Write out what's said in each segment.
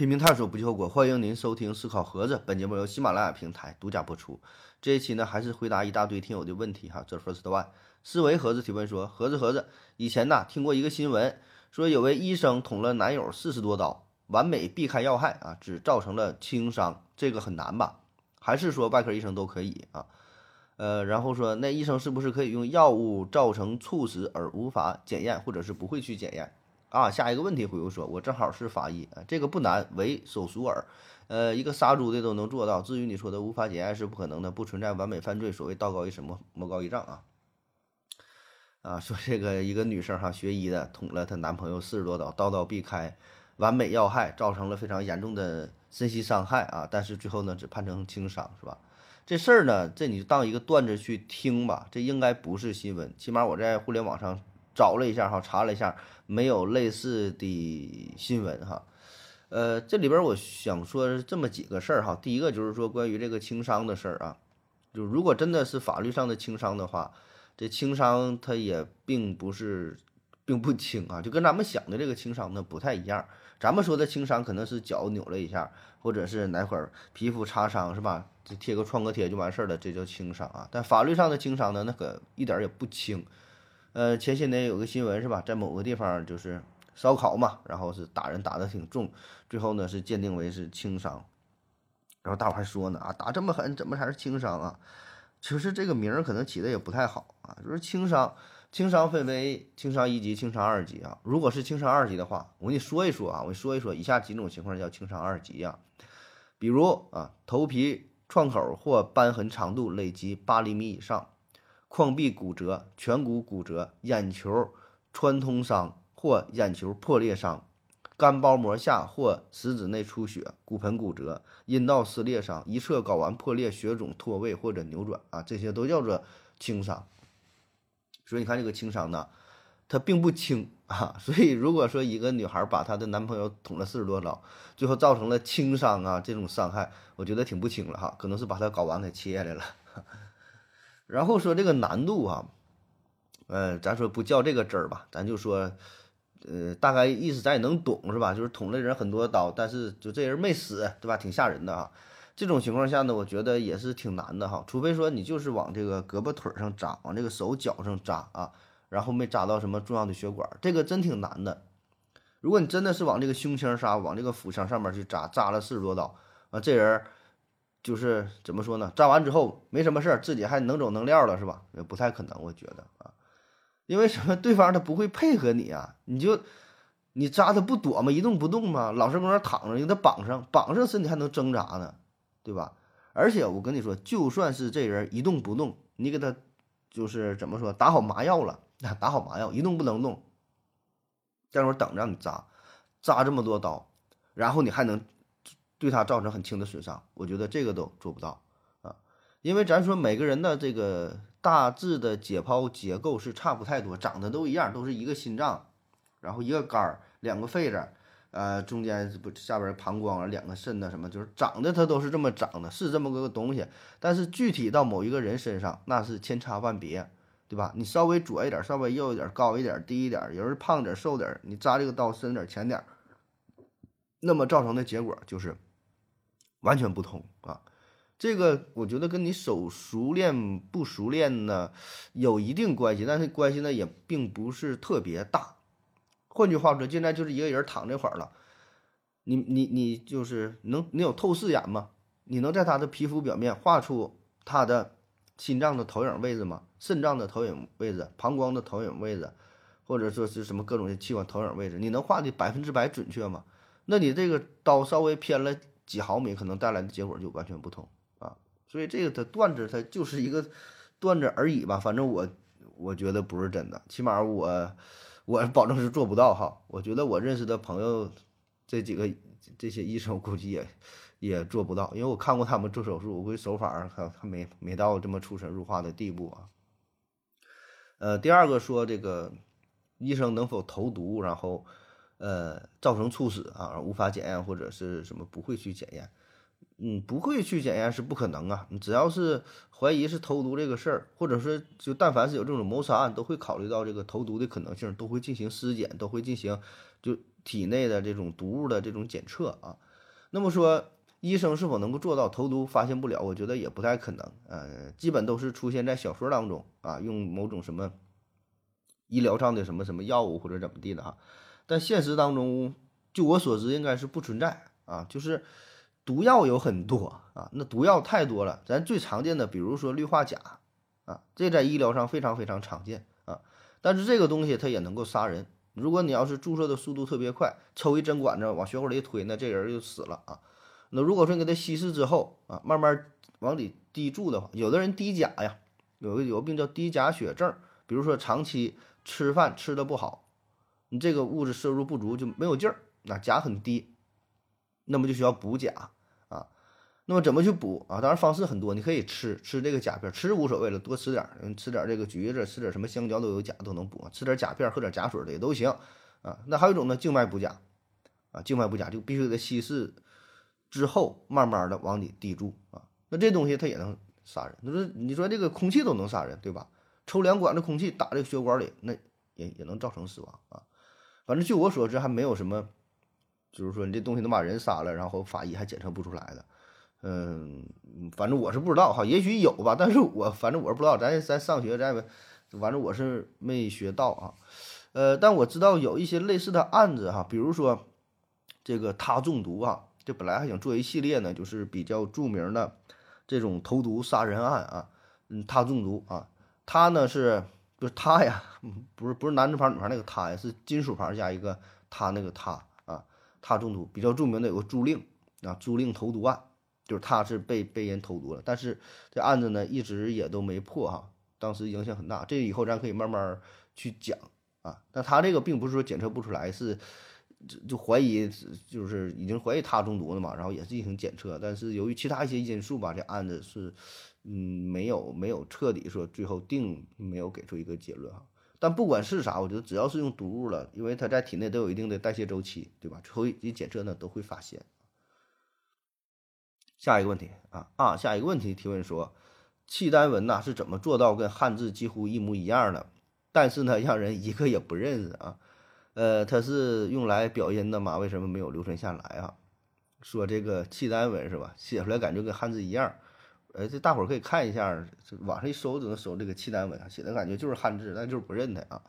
拼命探索不计后果，欢迎您收听思考盒子。本节目由喜马拉雅平台独家播出。这一期呢，还是回答一大堆听友的问题哈。这 first one，思维盒子提问说：盒子盒子，以前呐听过一个新闻，说有位医生捅了男友四十多刀，完美避开要害啊，只造成了轻伤，这个很难吧？还是说外科医生都可以啊？呃，然后说那医生是不是可以用药物造成猝死而无法检验，或者是不会去检验？啊，下一个问题回复说，我正好是法医，啊，这个不难，为手熟耳，呃，一个杀猪的都能做到。至于你说的无法检验是不可能的，不存在完美犯罪。所谓道高一尺，魔魔高一丈啊。啊，说这个一个女生哈，学医的捅了她男朋友四十多刀，刀刀避开，完美要害，造成了非常严重的身心伤害啊。但是最后呢，只判成轻伤，是吧？这事儿呢，这你就当一个段子去听吧，这应该不是新闻，起码我在互联网上。找了一下哈，查了一下，没有类似的新闻哈。呃，这里边我想说这么几个事儿哈。第一个就是说关于这个轻伤的事儿啊，就如果真的是法律上的轻伤的话，这轻伤它也并不是并不轻啊，就跟咱们想的这个轻伤呢不太一样。咱们说的轻伤可能是脚扭了一下，或者是哪块儿皮肤擦伤是吧？就贴个创可贴就完事儿了，这叫轻伤啊。但法律上的轻伤呢，那可一点也不轻。呃，前些年有个新闻是吧，在某个地方就是烧烤嘛，然后是打人打的挺重，最后呢是鉴定为是轻伤，然后大伙还说呢啊，打这么狠怎么才是轻伤啊？其实这个名儿可能起的也不太好啊，就是轻伤，轻伤分为轻伤一级、轻伤二级啊。如果是轻伤二级的话，我跟你说一说啊，我跟你说一说以下几种情况叫轻伤二级呀，比如啊，头皮创口或瘢痕长度累积八厘米以上。眶壁骨折、颧骨骨折、眼球穿通伤或眼球破裂伤、肝包膜下或食指内出血、骨盆骨折、阴道撕裂伤、一侧睾丸破裂、血肿、脱位或者扭转啊，这些都叫做轻伤。所以你看这个轻伤呢，它并不轻啊。所以如果说一个女孩把她的男朋友捅了四十多刀，最后造成了轻伤啊，这种伤害，我觉得挺不轻了哈，可能是把她睾丸给切下来了。然后说这个难度啊，呃，咱说不较这个真儿吧，咱就说，呃，大概意思咱也能懂是吧？就是捅了人很多刀，但是就这人没死，对吧？挺吓人的啊。这种情况下呢，我觉得也是挺难的哈。除非说你就是往这个胳膊腿上扎，往这个手脚上扎啊，然后没扎到什么重要的血管，这个真挺难的。如果你真的是往这个胸腔杀，往这个腹腔上面去扎，扎了四十多刀啊，这人。就是怎么说呢？扎完之后没什么事儿，自己还能走能撂了，是吧？也不太可能，我觉得啊，因为什么？对方他不会配合你啊，你就你扎他不躲吗？一动不动吗？老是搁那躺着，给他绑上，绑上身体还能挣扎呢，对吧？而且我跟你说，就算是这人一动不动，你给他就是怎么说，打好麻药了，打好麻药，一动不能动，这会等着你扎，扎这么多刀，然后你还能。对他造成很轻的损伤，我觉得这个都做不到啊，因为咱说每个人的这个大致的解剖结构是差不太多，长得都一样，都是一个心脏，然后一个肝儿，两个肺子，呃，中间不下边膀胱啊，两个肾呐，什么就是长得它都是这么长的，是这么个东西。但是具体到某一个人身上，那是千差万别，对吧？你稍微左一点，稍微右一点，高一点，低一点，有人胖点，瘦点，你扎这个刀深点，浅点，那么造成的结果就是。完全不同啊，这个我觉得跟你手熟练不熟练呢有一定关系，但是关系呢也并不是特别大。换句话说，现在就是一个人躺这块儿了，你你你就是能你有透视眼吗？你能在他的皮肤表面画出他的心脏的投影位置吗？肾脏的投影位置、膀胱的投影位置，或者说是什么各种器官投影位置，你能画的百分之百准确吗？那你这个刀稍微偏了。几毫米可能带来的结果就完全不同啊，所以这个它段子它就是一个段子而已吧，反正我我觉得不是真的，起码我我保证是做不到哈。我觉得我认识的朋友这几个这些医生估计也也做不到，因为我看过他们做手术，我估计手法还还没没到这么出神入化的地步啊。呃，第二个说这个医生能否投毒，然后呃造成猝死啊，无法检验或者是什么不会去检验。嗯，不会去检验是不可能啊！你只要是怀疑是投毒这个事儿，或者说就但凡是有这种谋杀案，都会考虑到这个投毒的可能性，都会进行尸检，都会进行就体内的这种毒物的这种检测啊。那么说，医生是否能够做到投毒发现不了？我觉得也不太可能。呃，基本都是出现在小说当中啊，用某种什么医疗上的什么什么药物或者怎么地的哈。但现实当中，就我所知，应该是不存在啊，就是。毒药有很多啊，那毒药太多了。咱最常见的，比如说氯化钾啊，这在医疗上非常非常常见啊。但是这个东西它也能够杀人。如果你要是注射的速度特别快，抽一针管子往血管里一推，那这人就死了啊。那如果说你给他稀释之后啊，慢慢往里滴注的话，有的人低钾呀，有个有个病叫低钾血症，比如说长期吃饭吃的不好，你这个物质摄入不足就没有劲儿，那钾很低。那么就需要补钾啊，那么怎么去补啊？当然方式很多，你可以吃吃这个钾片，吃无所谓了，多吃点儿，吃点这个橘子，吃点什么香蕉都有钾，都能补。吃点钾片，喝点钾水的也都行啊。那还有一种呢，静脉补钾啊，静脉补钾就必须给它稀释之后，慢慢的往里滴注啊。那这东西它也能杀人。你说你说这个空气都能杀人，对吧？抽两管子空气打这个血管里，那也也能造成死亡啊。反正据我所知，还没有什么。就是说，你这东西能把人杀了，然后法医还检测不出来的，嗯，反正我是不知道哈，也许有吧，但是我反正我是不知道，咱咱上学咱反正我是没学到啊，呃，但我知道有一些类似的案子哈，比如说这个他中毒啊，这本来还想做一系列呢，就是比较著名的这种投毒杀人案啊，嗯，他中毒啊，他呢是不是他呀？不是不是男字旁女旁那个他呀，是金属旁加一个他那个他啊。他中毒比较著名的有个朱令啊，朱令投毒案，就是他是被被人投毒了，但是这案子呢一直也都没破哈，当时影响很大。这以后咱可以慢慢去讲啊。但他这个并不是说检测不出来，是就就怀疑就是已经怀疑他中毒了嘛，然后也是进行检测，但是由于其他一些因素吧，这案子是嗯没有没有彻底说最后定没有给出一个结论哈。但不管是啥，我觉得只要是用毒物了，因为它在体内都有一定的代谢周期，对吧？最后一检测呢都会发现。下一个问题啊啊，下一个问题提问说，契丹文呐是怎么做到跟汉字几乎一模一样的？但是呢，让人一个也不认识啊。呃，它是用来表音的嘛？为什么没有流传下来啊？说这个契丹文是吧？写出来感觉跟汉字一样。哎，这大伙儿可以看一下，这网上一搜就能搜这个契丹文，写的感觉就是汉字，但就是不认它啊。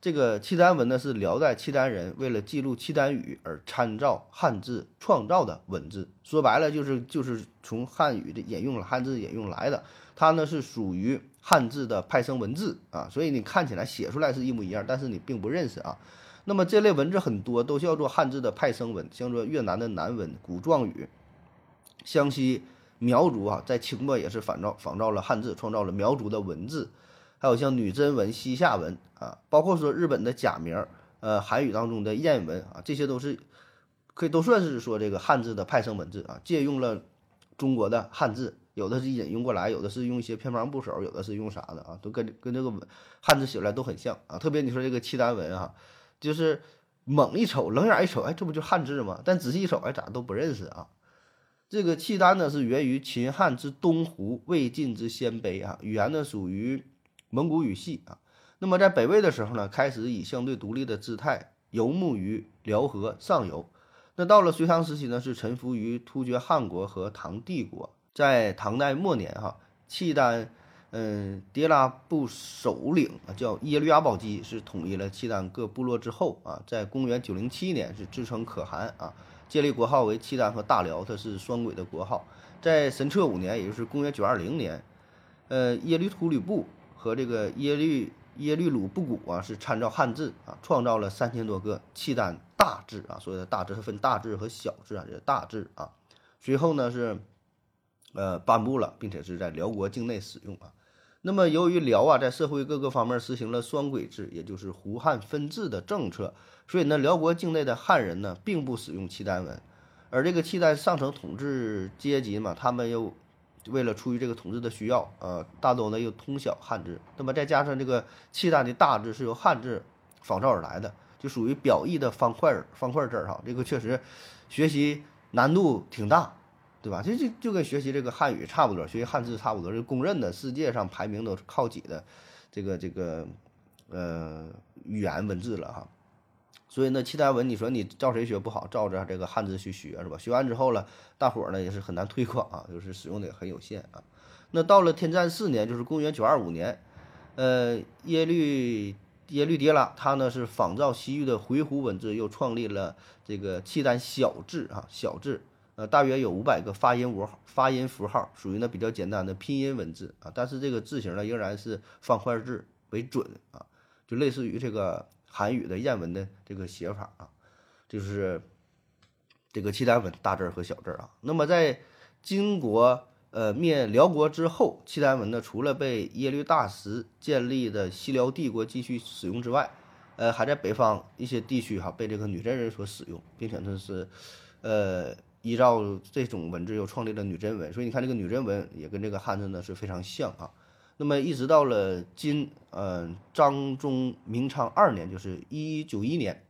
这个契丹文呢，是辽代契丹人为了记录契丹语而参照汉字创造的文字，说白了就是就是从汉语的引用了汉字引用来的。它呢是属于汉字的派生文字啊，所以你看起来写出来是一模一样，但是你并不认识啊。那么这类文字很多都叫做汉字的派生文，像说越南的南文、古壮语、湘西。苗族啊，在清末也是仿造仿造了汉字，创造了苗族的文字，还有像女真文、西夏文啊，包括说日本的假名，呃，韩语当中的谚文啊，这些都是可以都算是说这个汉字的派生文字啊，借用了中国的汉字，有的是引用过来，有的是用一些偏旁部首，有的是用啥的啊，都跟跟这个汉字写出来都很像啊。特别你说这个契丹文啊，就是猛一瞅，冷眼一瞅，哎，这不就汉字吗？但仔细一瞅，哎，咋都不认识啊？这个契丹呢是源于秦汉之东胡、魏晋之鲜卑啊，语言呢属于蒙古语系啊。那么在北魏的时候呢，开始以相对独立的姿态游牧于辽河上游。那到了隋唐时期呢，是臣服于突厥汗国和唐帝国。在唐代末年哈，契丹嗯迭拉部首领啊叫耶律阿保机，是统一了契丹各部落之后啊，在公元907年是自称可汗啊。建立国号为契丹和大辽，它是双轨的国号。在神策五年，也就是公元九二零年，呃，耶律突吕布和这个耶律耶律鲁布古啊，是参照汉字啊，创造了三千多个契丹大字啊。所谓的大字，是分大字和小字啊，这是大字啊。随后呢是，呃，颁布了，并且是在辽国境内使用啊。那么，由于辽啊在社会各个方面实行了双轨制，也就是胡汉分治的政策，所以呢，辽国境内的汉人呢并不使用契丹文，而这个契丹上层统治阶级嘛，他们又为了出于这个统治的需要，呃，大多呢又通晓汉字。那么再加上这个契丹的大字是由汉字仿造而来的，就属于表意的方块儿方块字儿哈。这个确实学习难度挺大，对吧？这就就跟学习这个汉语差不多，学习汉字差不多，是公认的世界上排名都靠几的这个这个呃语言文字了哈。所以呢，契丹文你说你照谁学不好，照着这个汉字去学是吧？学完之后了，大伙儿呢也是很难推广啊，就是使用的也很有限啊。那到了天赞四年，就是公元九二五年，呃，耶律耶律迭拉他呢是仿照西域的回鹘文字，又创立了这个契丹小字啊，小字，呃，大约有五百个发音符号，发音符号属于呢比较简单的拼音文字啊，但是这个字形呢仍然是方块字为准啊，就类似于这个韩语的谚文的这个写法啊，就是这个契丹文大字和小字啊。那么在金国。呃，灭辽国之后，契丹文呢，除了被耶律大石建立的西辽帝国继续使用之外，呃，还在北方一些地区哈被这个女真人所使用，并且呢是，呃，依照这种文字又创立了女真文。所以你看这个女真文也跟这个汉字呢是非常像啊。那么一直到了金，呃，章宗明昌二年，就是一一九一年，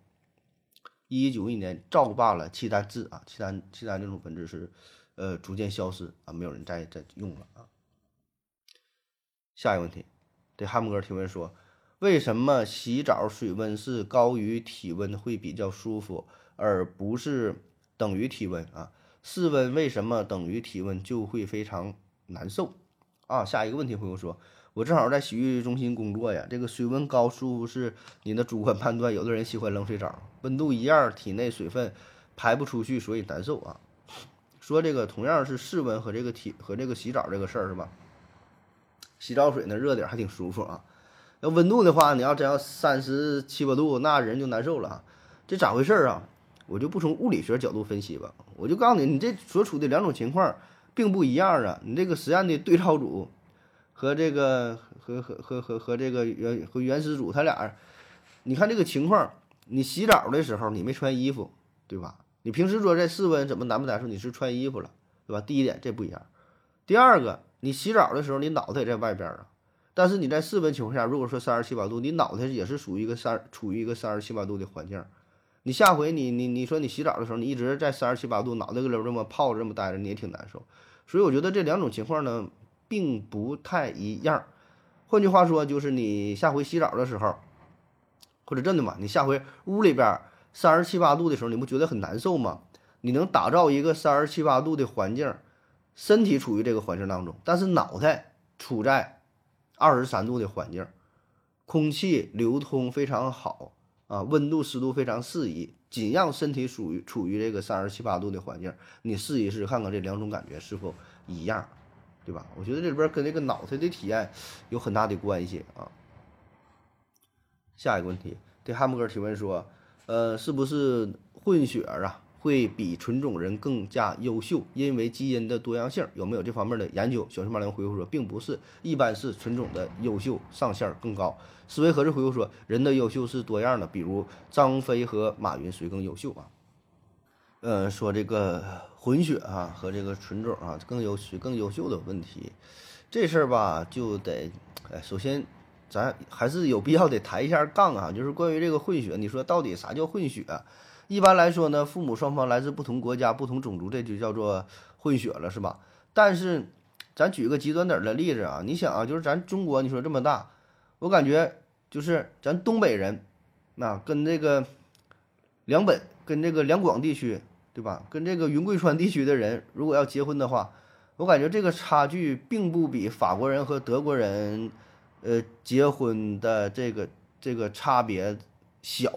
一一九一年照罢了契丹字啊，契丹契丹这种文字是。呃，逐渐消失啊，没有人再再用了啊。下一个问题，对汉姆哥提问说，为什么洗澡水温是高于体温会比较舒服，而不是等于体温啊？室温为什么等于体温就会非常难受啊？下一个问题朋友说，我正好在洗浴中心工作呀，这个水温高舒服是你的主观判断，有的人喜欢冷水澡，温度一样，体内水分排不出去，所以难受啊。说这个同样是室温和这个体和这个洗澡这个事儿是吧？洗澡水呢热点还挺舒服啊，要温度的话，你要真要三十七八度，那人就难受了啊。这咋回事儿啊？我就不从物理学角度分析吧，我就告诉你，你这所处的两种情况并不一样啊。你这个实验的对照组和这个和和和和和这个原和原始组，他俩，你看这个情况，你洗澡的时候你没穿衣服，对吧？你平时说在室温怎么难不难受？你是穿衣服了，对吧？第一点这不一样。第二个，你洗澡的时候你脑袋在外边啊，但是你在室温情况下，如果说三十七八度，你脑袋也是属于一个三处于一个三十七八度的环境。你下回你你你说你洗澡的时候，你一直在三十七八度，脑袋搁这这么泡着这么待着，你也挺难受。所以我觉得这两种情况呢，并不太一样。换句话说，就是你下回洗澡的时候，或者真的嘛，你下回屋里边。三十七八度的时候，你不觉得很难受吗？你能打造一个三十七八度的环境，身体处于这个环境当中，但是脑袋处在二十三度的环境，空气流通非常好啊，温度湿度非常适宜，仅让身体属于处于这个三十七八度的环境，你试一试看看这两种感觉是否一样，对吧？我觉得这里边跟这个脑袋的体验有很大的关系啊。下一个问题，对汉姆哥提问说。呃，是不是混血儿啊会比纯种人更加优秀？因为基因的多样性，有没有这方面的研究？小熊马良回复说，并不是，一般是纯种的优秀上限更高。思维盒子回复说，人的优秀是多样的，比如张飞和马云谁更优秀啊？呃，说这个混血啊和这个纯种啊更优谁更优秀的问题，这事儿吧就得，哎，首先。咱还是有必要得抬一下杠啊，就是关于这个混血，你说到底啥叫混血？一般来说呢，父母双方来自不同国家、不同种族，这就叫做混血了，是吧？但是，咱举个极端点的例子啊，你想啊，就是咱中国，你说这么大，我感觉就是咱东北人，那跟这个两本、跟这个两广地区，对吧？跟这个云贵川地区的人，如果要结婚的话，我感觉这个差距并不比法国人和德国人。呃，结婚的这个这个差别小，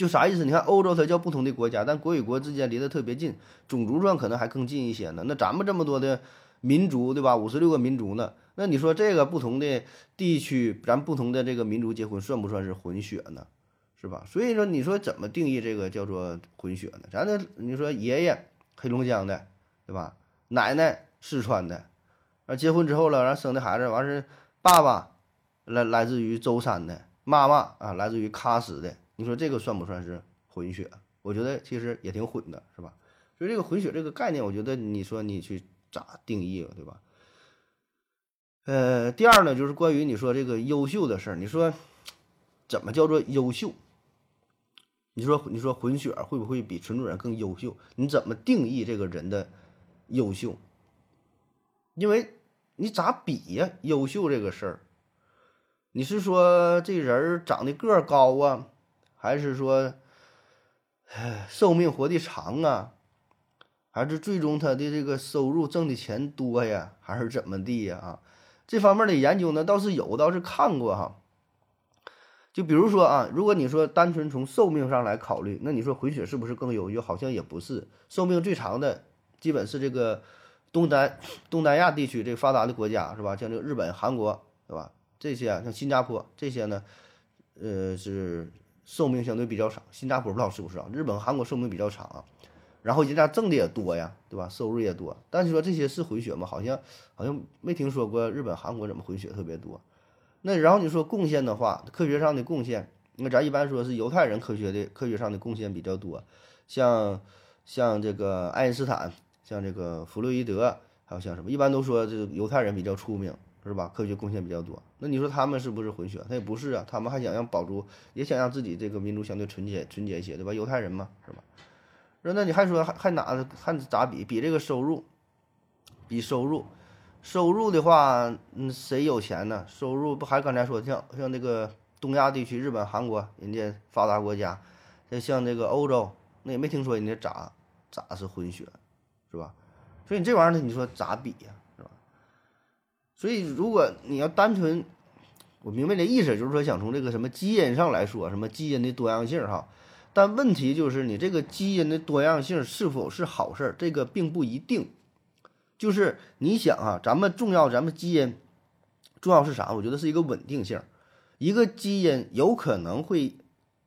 就啥意思？你看欧洲它叫不同的国家，但国与国之间离得特别近，种族上可能还更近一些呢。那咱们这么多的民族，对吧？五十六个民族呢？那你说这个不同的地区，咱不同的这个民族结婚，算不算是混血呢？是吧？所以说，你说怎么定义这个叫做混血呢？咱这你说爷爷黑龙江的，对吧？奶奶四川的，啊，结婚之后了，然后生的孩子完事。爸爸来来自于舟山的，妈妈啊来自于喀什的，你说这个算不算是混血？我觉得其实也挺混的，是吧？所以这个混血这个概念，我觉得你说你去咋定义了，对吧？呃，第二呢，就是关于你说这个优秀的事儿，你说怎么叫做优秀？你说你说混血会不会比纯种人更优秀？你怎么定义这个人的优秀？因为你咋比呀？优秀这个事儿，你是说这人长得个儿高啊，还是说寿命活得长啊？还是最终他的这个收入挣的钱多呀？还是怎么地呀？啊，这方面的研究呢倒是有，倒是看过哈。就比如说啊，如果你说单纯从寿命上来考虑，那你说混血是不是更优秀？好像也不是，寿命最长的基本是这个东南东南亚地区这个发达的国家是吧？像这个日本、韩国对吧？这些像新加坡这些呢，呃是寿命相对比较长。新加坡不知道是不是啊？日本、韩国寿命比较长啊，然后人家挣的也多呀，对吧？收入也多。但是说这些是回血吗？好像好像没听说过日本、韩国怎么回血特别多。那然后你说贡献的话，科学上的贡献，那咱一般说是犹太人科学的科学上的贡献比较多，像像这个爱因斯坦，像这个弗洛伊德，还有像什么，一般都说这个犹太人比较出名，是吧？科学贡献比较多。那你说他们是不是混血？他也不是啊，他们还想让保住，也想让自己这个民族相对纯洁纯洁一些，对吧？犹太人嘛，是吧？说那你还说还还哪还咋比？比这个收入，比收入。收入的话，嗯，谁有钱呢？收入不还刚才说像像那个东亚地区，日本、韩国，人家发达国家，像像这个欧洲，那也没听说人家咋咋是混血，是吧？所以你这玩意儿呢，你说咋比呀，所以如果你要单纯，我明白这意思，就是说想从这个什么基因上来说，什么基因的多样性哈，但问题就是你这个基因的多样性是否是好事儿，这个并不一定。就是你想啊，咱们重要，咱们基因重要是啥？我觉得是一个稳定性。一个基因有可能会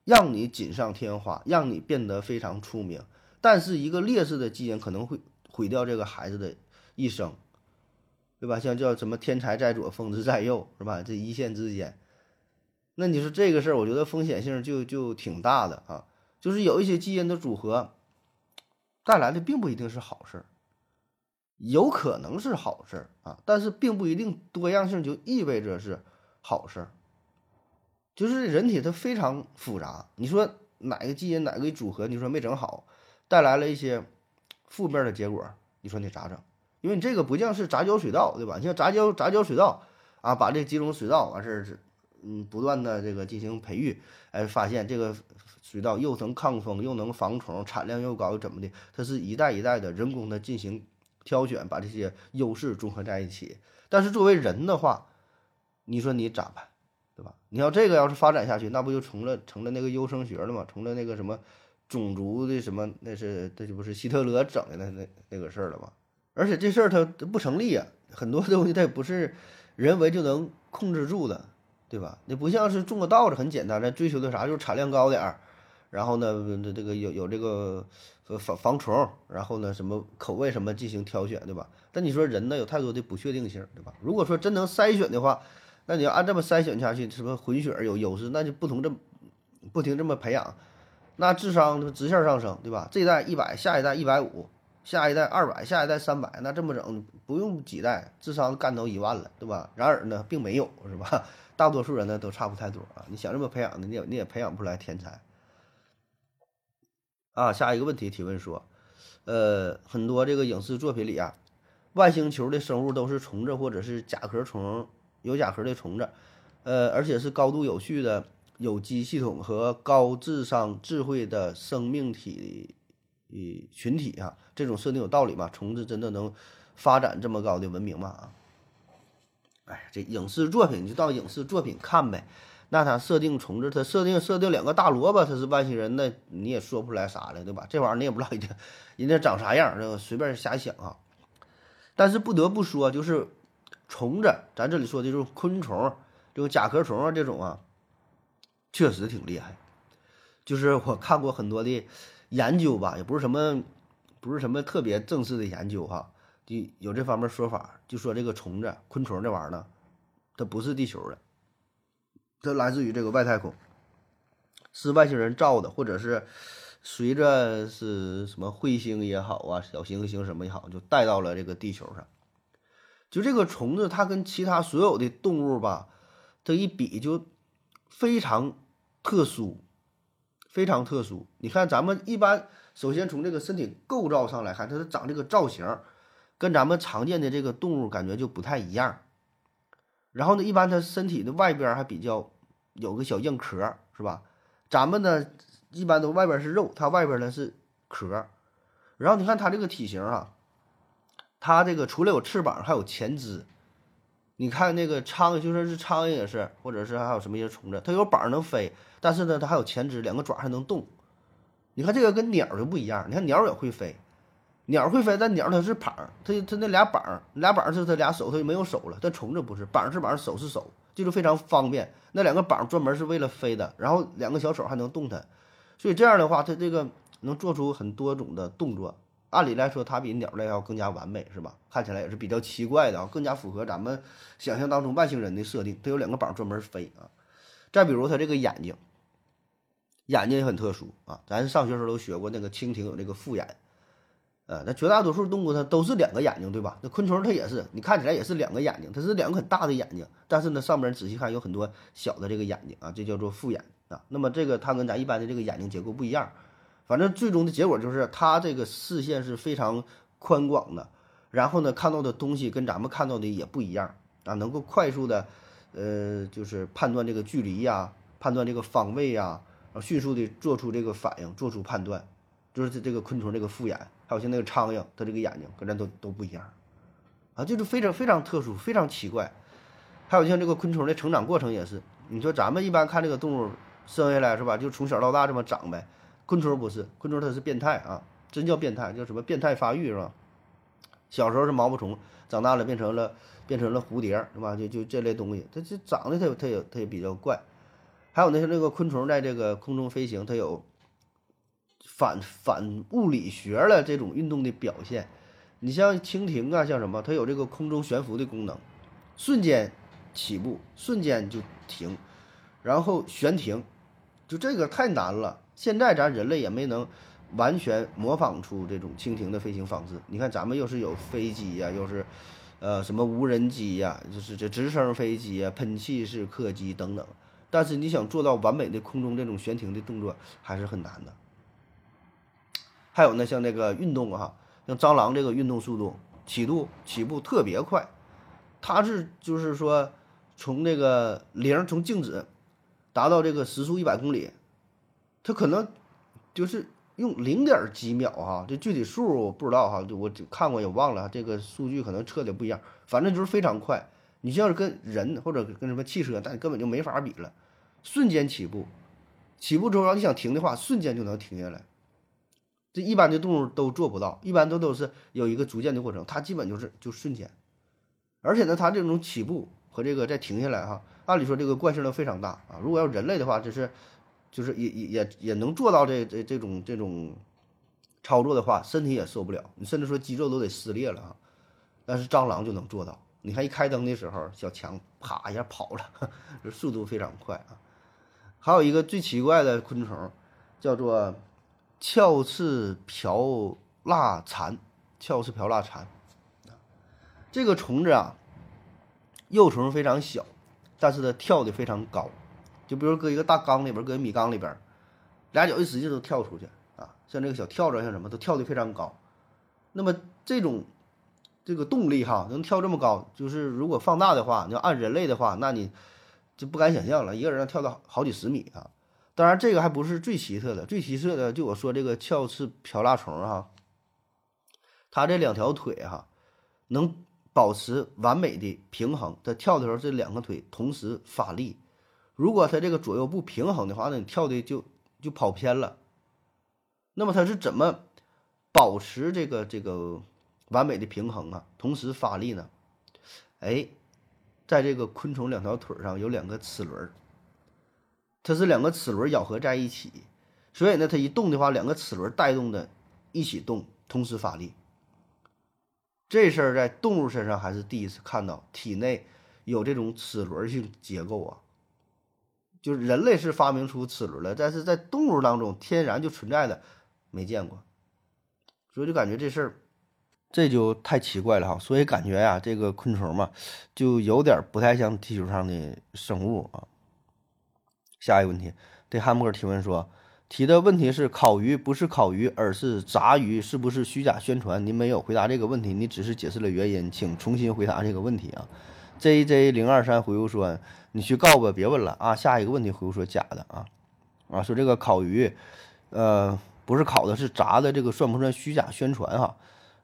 让你锦上添花，让你变得非常出名，但是一个劣势的基因可能会毁掉这个孩子的一生，对吧？像叫什么天才在左，疯子在右，是吧？这一线之间，那你说这个事儿，我觉得风险性就就挺大的啊。就是有一些基因的组合带来的并不一定是好事儿。有可能是好事儿啊，但是并不一定多样性就意味着是好事儿。就是人体它非常复杂，你说哪个基因哪个组合，你说没整好，带来了一些负面的结果，你说你咋整？因为你这个不像是杂交水稻，对吧？像杂交杂交水稻啊，把这几种水稻完事儿嗯不断的这个进行培育，哎，发现这个水稻又能抗风又能防虫，产量又高又怎么的？它是一代一代的人工的进行。挑选把这些优势综合在一起，但是作为人的话，你说你咋办，对吧？你要这个要是发展下去，那不就成了成了那个优生学了吗？成了那个什么种族的什么？那是这就不是希特勒整的那那那个事儿了吗？而且这事儿它不成立啊，很多东西它也不是人为就能控制住的，对吧？你不像是种个稻子很简单，咱追求的啥就是产量高点儿。然后呢，这这个有有这个防防虫，然后呢，什么口味什么进行挑选，对吧？但你说人呢，有太多的不确定性，对吧？如果说真能筛选的话，那你要按这么筛选下去，什么混血有优势，那就不同这不停这么培养，那智商直线上升，对吧？这一代一百，下一代一百五，下一代二百，下一代三百，那这么整不用几代，智商干到一万了，对吧？然而呢，并没有，是吧？大多数人呢都差不太多啊。你想这么培养的，你也你也培养不出来天才。啊，下一个问题提问说，呃，很多这个影视作品里啊，外星球的生物都是虫子或者是甲壳虫，有甲壳的虫子，呃，而且是高度有序的有机系统和高智商智慧的生命体与群体啊，这种设定有道理吗？虫子真的能发展这么高的文明吗？啊，哎，这影视作品就当影视作品看呗。那他设定虫子，他设定设定两个大萝卜，他是外星人，那你也说不出来啥来，对吧？这玩意儿你也不知道人家人家长啥样，这个随便瞎想啊。但是不得不说，就是虫子，咱这里说的就是昆虫，这种甲壳虫啊，这种啊，确实挺厉害。就是我看过很多的研究吧，也不是什么不是什么特别正式的研究哈，就有这方面说法，就说这个虫子、昆虫这玩意儿呢，它不是地球的。它来自于这个外太空，是外星人造的，或者是随着是什么彗星也好啊，小行星什么也好，就带到了这个地球上。就这个虫子，它跟其他所有的动物吧，它一比就非常特殊，非常特殊。你看咱们一般，首先从这个身体构造上来看，它是长这个造型，跟咱们常见的这个动物感觉就不太一样。然后呢，一般它身体的外边还比较有个小硬壳，是吧？咱们呢，一般都外边是肉，它外边呢是壳。然后你看它这个体型啊，它这个除了有翅膀，还有前肢。你看那个苍蝇，就算是苍蝇也是，或者是还有什么一些虫子，它有膀能飞，但是呢，它还有前肢，两个爪还能动。你看这个跟鸟就不一样，你看鸟也会飞，鸟会飞，但鸟它是膀，它它那俩膀，俩膀是它俩手，它就没有手了。但虫子不是，膀是膀，手是手，就是非常方便。那两个膀专门是为了飞的，然后两个小手还能动它，所以这样的话，它这个能做出很多种的动作。按理来说，它比鸟类要更加完美，是吧？看起来也是比较奇怪的啊，更加符合咱们想象当中外星人的设定。它有两个膀专门飞啊。再比如它这个眼睛，眼睛也很特殊啊。咱上学时候都学过，那个蜻蜓有那个复眼，呃，那绝大多数动物它都是两个眼睛，对吧？那昆虫它也是，你看起来也是两个眼睛，它是两个很大的眼睛，但是呢，上边仔细看有很多小的这个眼睛啊，这叫做复眼啊。那么这个它跟咱一般的这个眼睛结构不一样。反正最终的结果就是，它这个视线是非常宽广的，然后呢，看到的东西跟咱们看到的也不一样啊，能够快速的，呃，就是判断这个距离呀，判断这个方位呀，迅速的做出这个反应，做出判断，就是这这个昆虫这个复眼，还有像那个苍蝇，它这个眼睛跟咱都都不一样，啊，就是非常非常特殊，非常奇怪。还有像这个昆虫的成长过程也是，你说咱们一般看这个动物生下来是吧，就从小到大这么长呗。昆虫不是，昆虫它是变态啊，真叫变态，叫什么变态发育是吧？小时候是毛毛虫，长大了变成了变成了蝴蝶是吧？就就这类东西，它就长得它它也它也比较怪。还有那些那个昆虫在这个空中飞行，它有反反物理学的这种运动的表现。你像蜻蜓啊，像什么，它有这个空中悬浮的功能，瞬间起步，瞬间就停，然后悬停，就这个太难了。现在咱人类也没能完全模仿出这种蜻蜓的飞行方式。你看，咱们又是有飞机呀，又是呃什么无人机呀，就是这直升飞机呀、喷气式客机等等。但是你想做到完美的空中这种悬停的动作，还是很难的。还有呢，像那个运动哈，像蟑螂这个运动速度，起步起步特别快，它是就是说从这个零从静止达到这个时速一百公里。它可能就是用零点几秒哈，这具体数我不知道哈，我看过也忘了，这个数据可能测的不一样，反正就是非常快。你像是跟人或者跟什么汽车，但根本就没法比了，瞬间起步，起步之后你想停的话，瞬间就能停下来。这一般的动物都做不到，一般都都是有一个逐渐的过程，它基本就是就瞬间。而且呢，它这种起步和这个再停下来哈，按理说这个惯性都非常大啊。如果要人类的话，这是。就是也也也也能做到这这这种这种操作的话，身体也受不了，你甚至说肌肉都得撕裂了啊。但是蟑螂就能做到，你看一开灯的时候，小强啪一下跑了，这 速度非常快啊。还有一个最奇怪的昆虫，叫做鞘翅瓢蜡蝉，鞘翅瓢蜡蝉这个虫子啊，幼虫非常小，但是它跳的非常高。就比如搁一个大缸里边，搁米缸里边，俩脚一使劲都跳出去啊！像这个小跳蚤，像什么都跳得非常高。那么这种这个动力哈，能跳这么高，就是如果放大的话，你要按人类的话，那你就不敢想象了，一个人能跳到好几十米啊！当然，这个还不是最奇特的，最奇特的就我说这个鞘翅瓢蜡虫哈，它这两条腿哈，能保持完美的平衡，在跳的时候这两个腿同时发力。如果它这个左右不平衡的话，那你跳的就就跑偏了。那么它是怎么保持这个这个完美的平衡啊？同时发力呢？哎，在这个昆虫两条腿上有两个齿轮，它是两个齿轮咬合在一起，所以呢，它一动的话，两个齿轮带动的一起动，同时发力。这事儿在动物身上还是第一次看到，体内有这种齿轮性结构啊。就是人类是发明出齿轮了，但是在动物当中天然就存在的，没见过，所以就感觉这事儿，这就太奇怪了哈。所以感觉呀，这个昆虫嘛，就有点不太像地球上的生物啊。下一个问题，对汉姆尔提问说，提的问题是烤鱼不是烤鱼，而是炸鱼，是不是虚假宣传？您没有回答这个问题，你只是解释了原因，请重新回答这个问题啊。JJ 零二三回复说，你去告吧，别问了啊。下一个问题回复说假的啊啊，说这个烤鱼，呃，不是烤的，是炸的，这个算不算虚假宣传哈？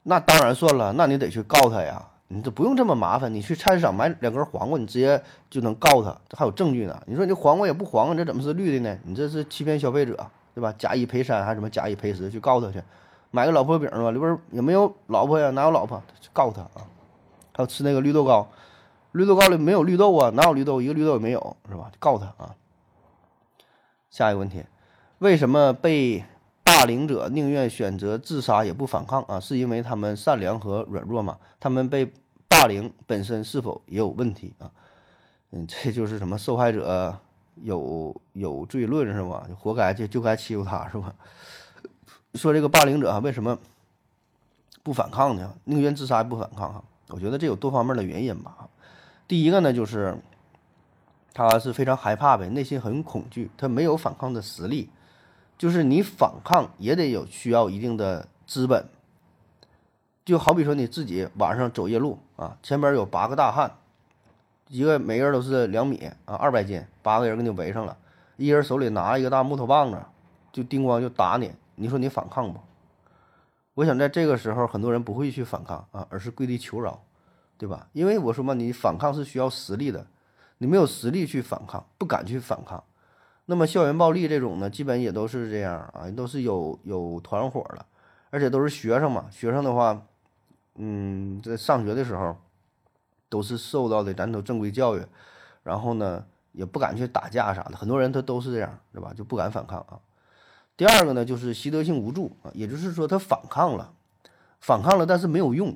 那当然算了，那你得去告他呀。你这不用这么麻烦，你去菜市场买两根黄瓜，你直接就能告他，这还有证据呢。你说你这黄瓜也不黄，这怎么是绿的呢？你这是欺骗消费者，对吧？假一赔三还是什么假一赔十？去告他去，买个老婆饼吧，里边也没有老婆呀，哪有老婆？去告他啊！还有吃那个绿豆糕，绿豆糕里没有绿豆啊，哪有绿豆？一个绿豆也没有，是吧？告他啊！下一个问题，为什么被霸凌者宁愿选择自杀也不反抗啊？是因为他们善良和软弱吗？他们被霸凌本身是否也有问题啊？嗯，这就是什么受害者有有罪论是吧？活该就就该欺负他是吧？说这个霸凌者啊，为什么不反抗呢？宁愿自杀也不反抗哈？我觉得这有多方面的原因吧。第一个呢，就是他是非常害怕呗，内心很恐惧，他没有反抗的实力。就是你反抗也得有需要一定的资本。就好比说你自己晚上走夜路啊，前边有八个大汉，一个每个人都是两米啊，二百斤，八个人给你围上了，一人手里拿一个大木头棒子，就叮咣就打你，你说你反抗不？我想在这个时候，很多人不会去反抗啊，而是跪地求饶，对吧？因为我说嘛，你反抗是需要实力的，你没有实力去反抗，不敢去反抗。那么校园暴力这种呢，基本也都是这样啊，都是有有团伙的，而且都是学生嘛，学生的话。嗯，在上学的时候，都是受到的咱都正规教育，然后呢，也不敢去打架啥的。很多人他都是这样，对吧？就不敢反抗啊。第二个呢，就是习得性无助啊，也就是说他反抗了，反抗了，但是没有用。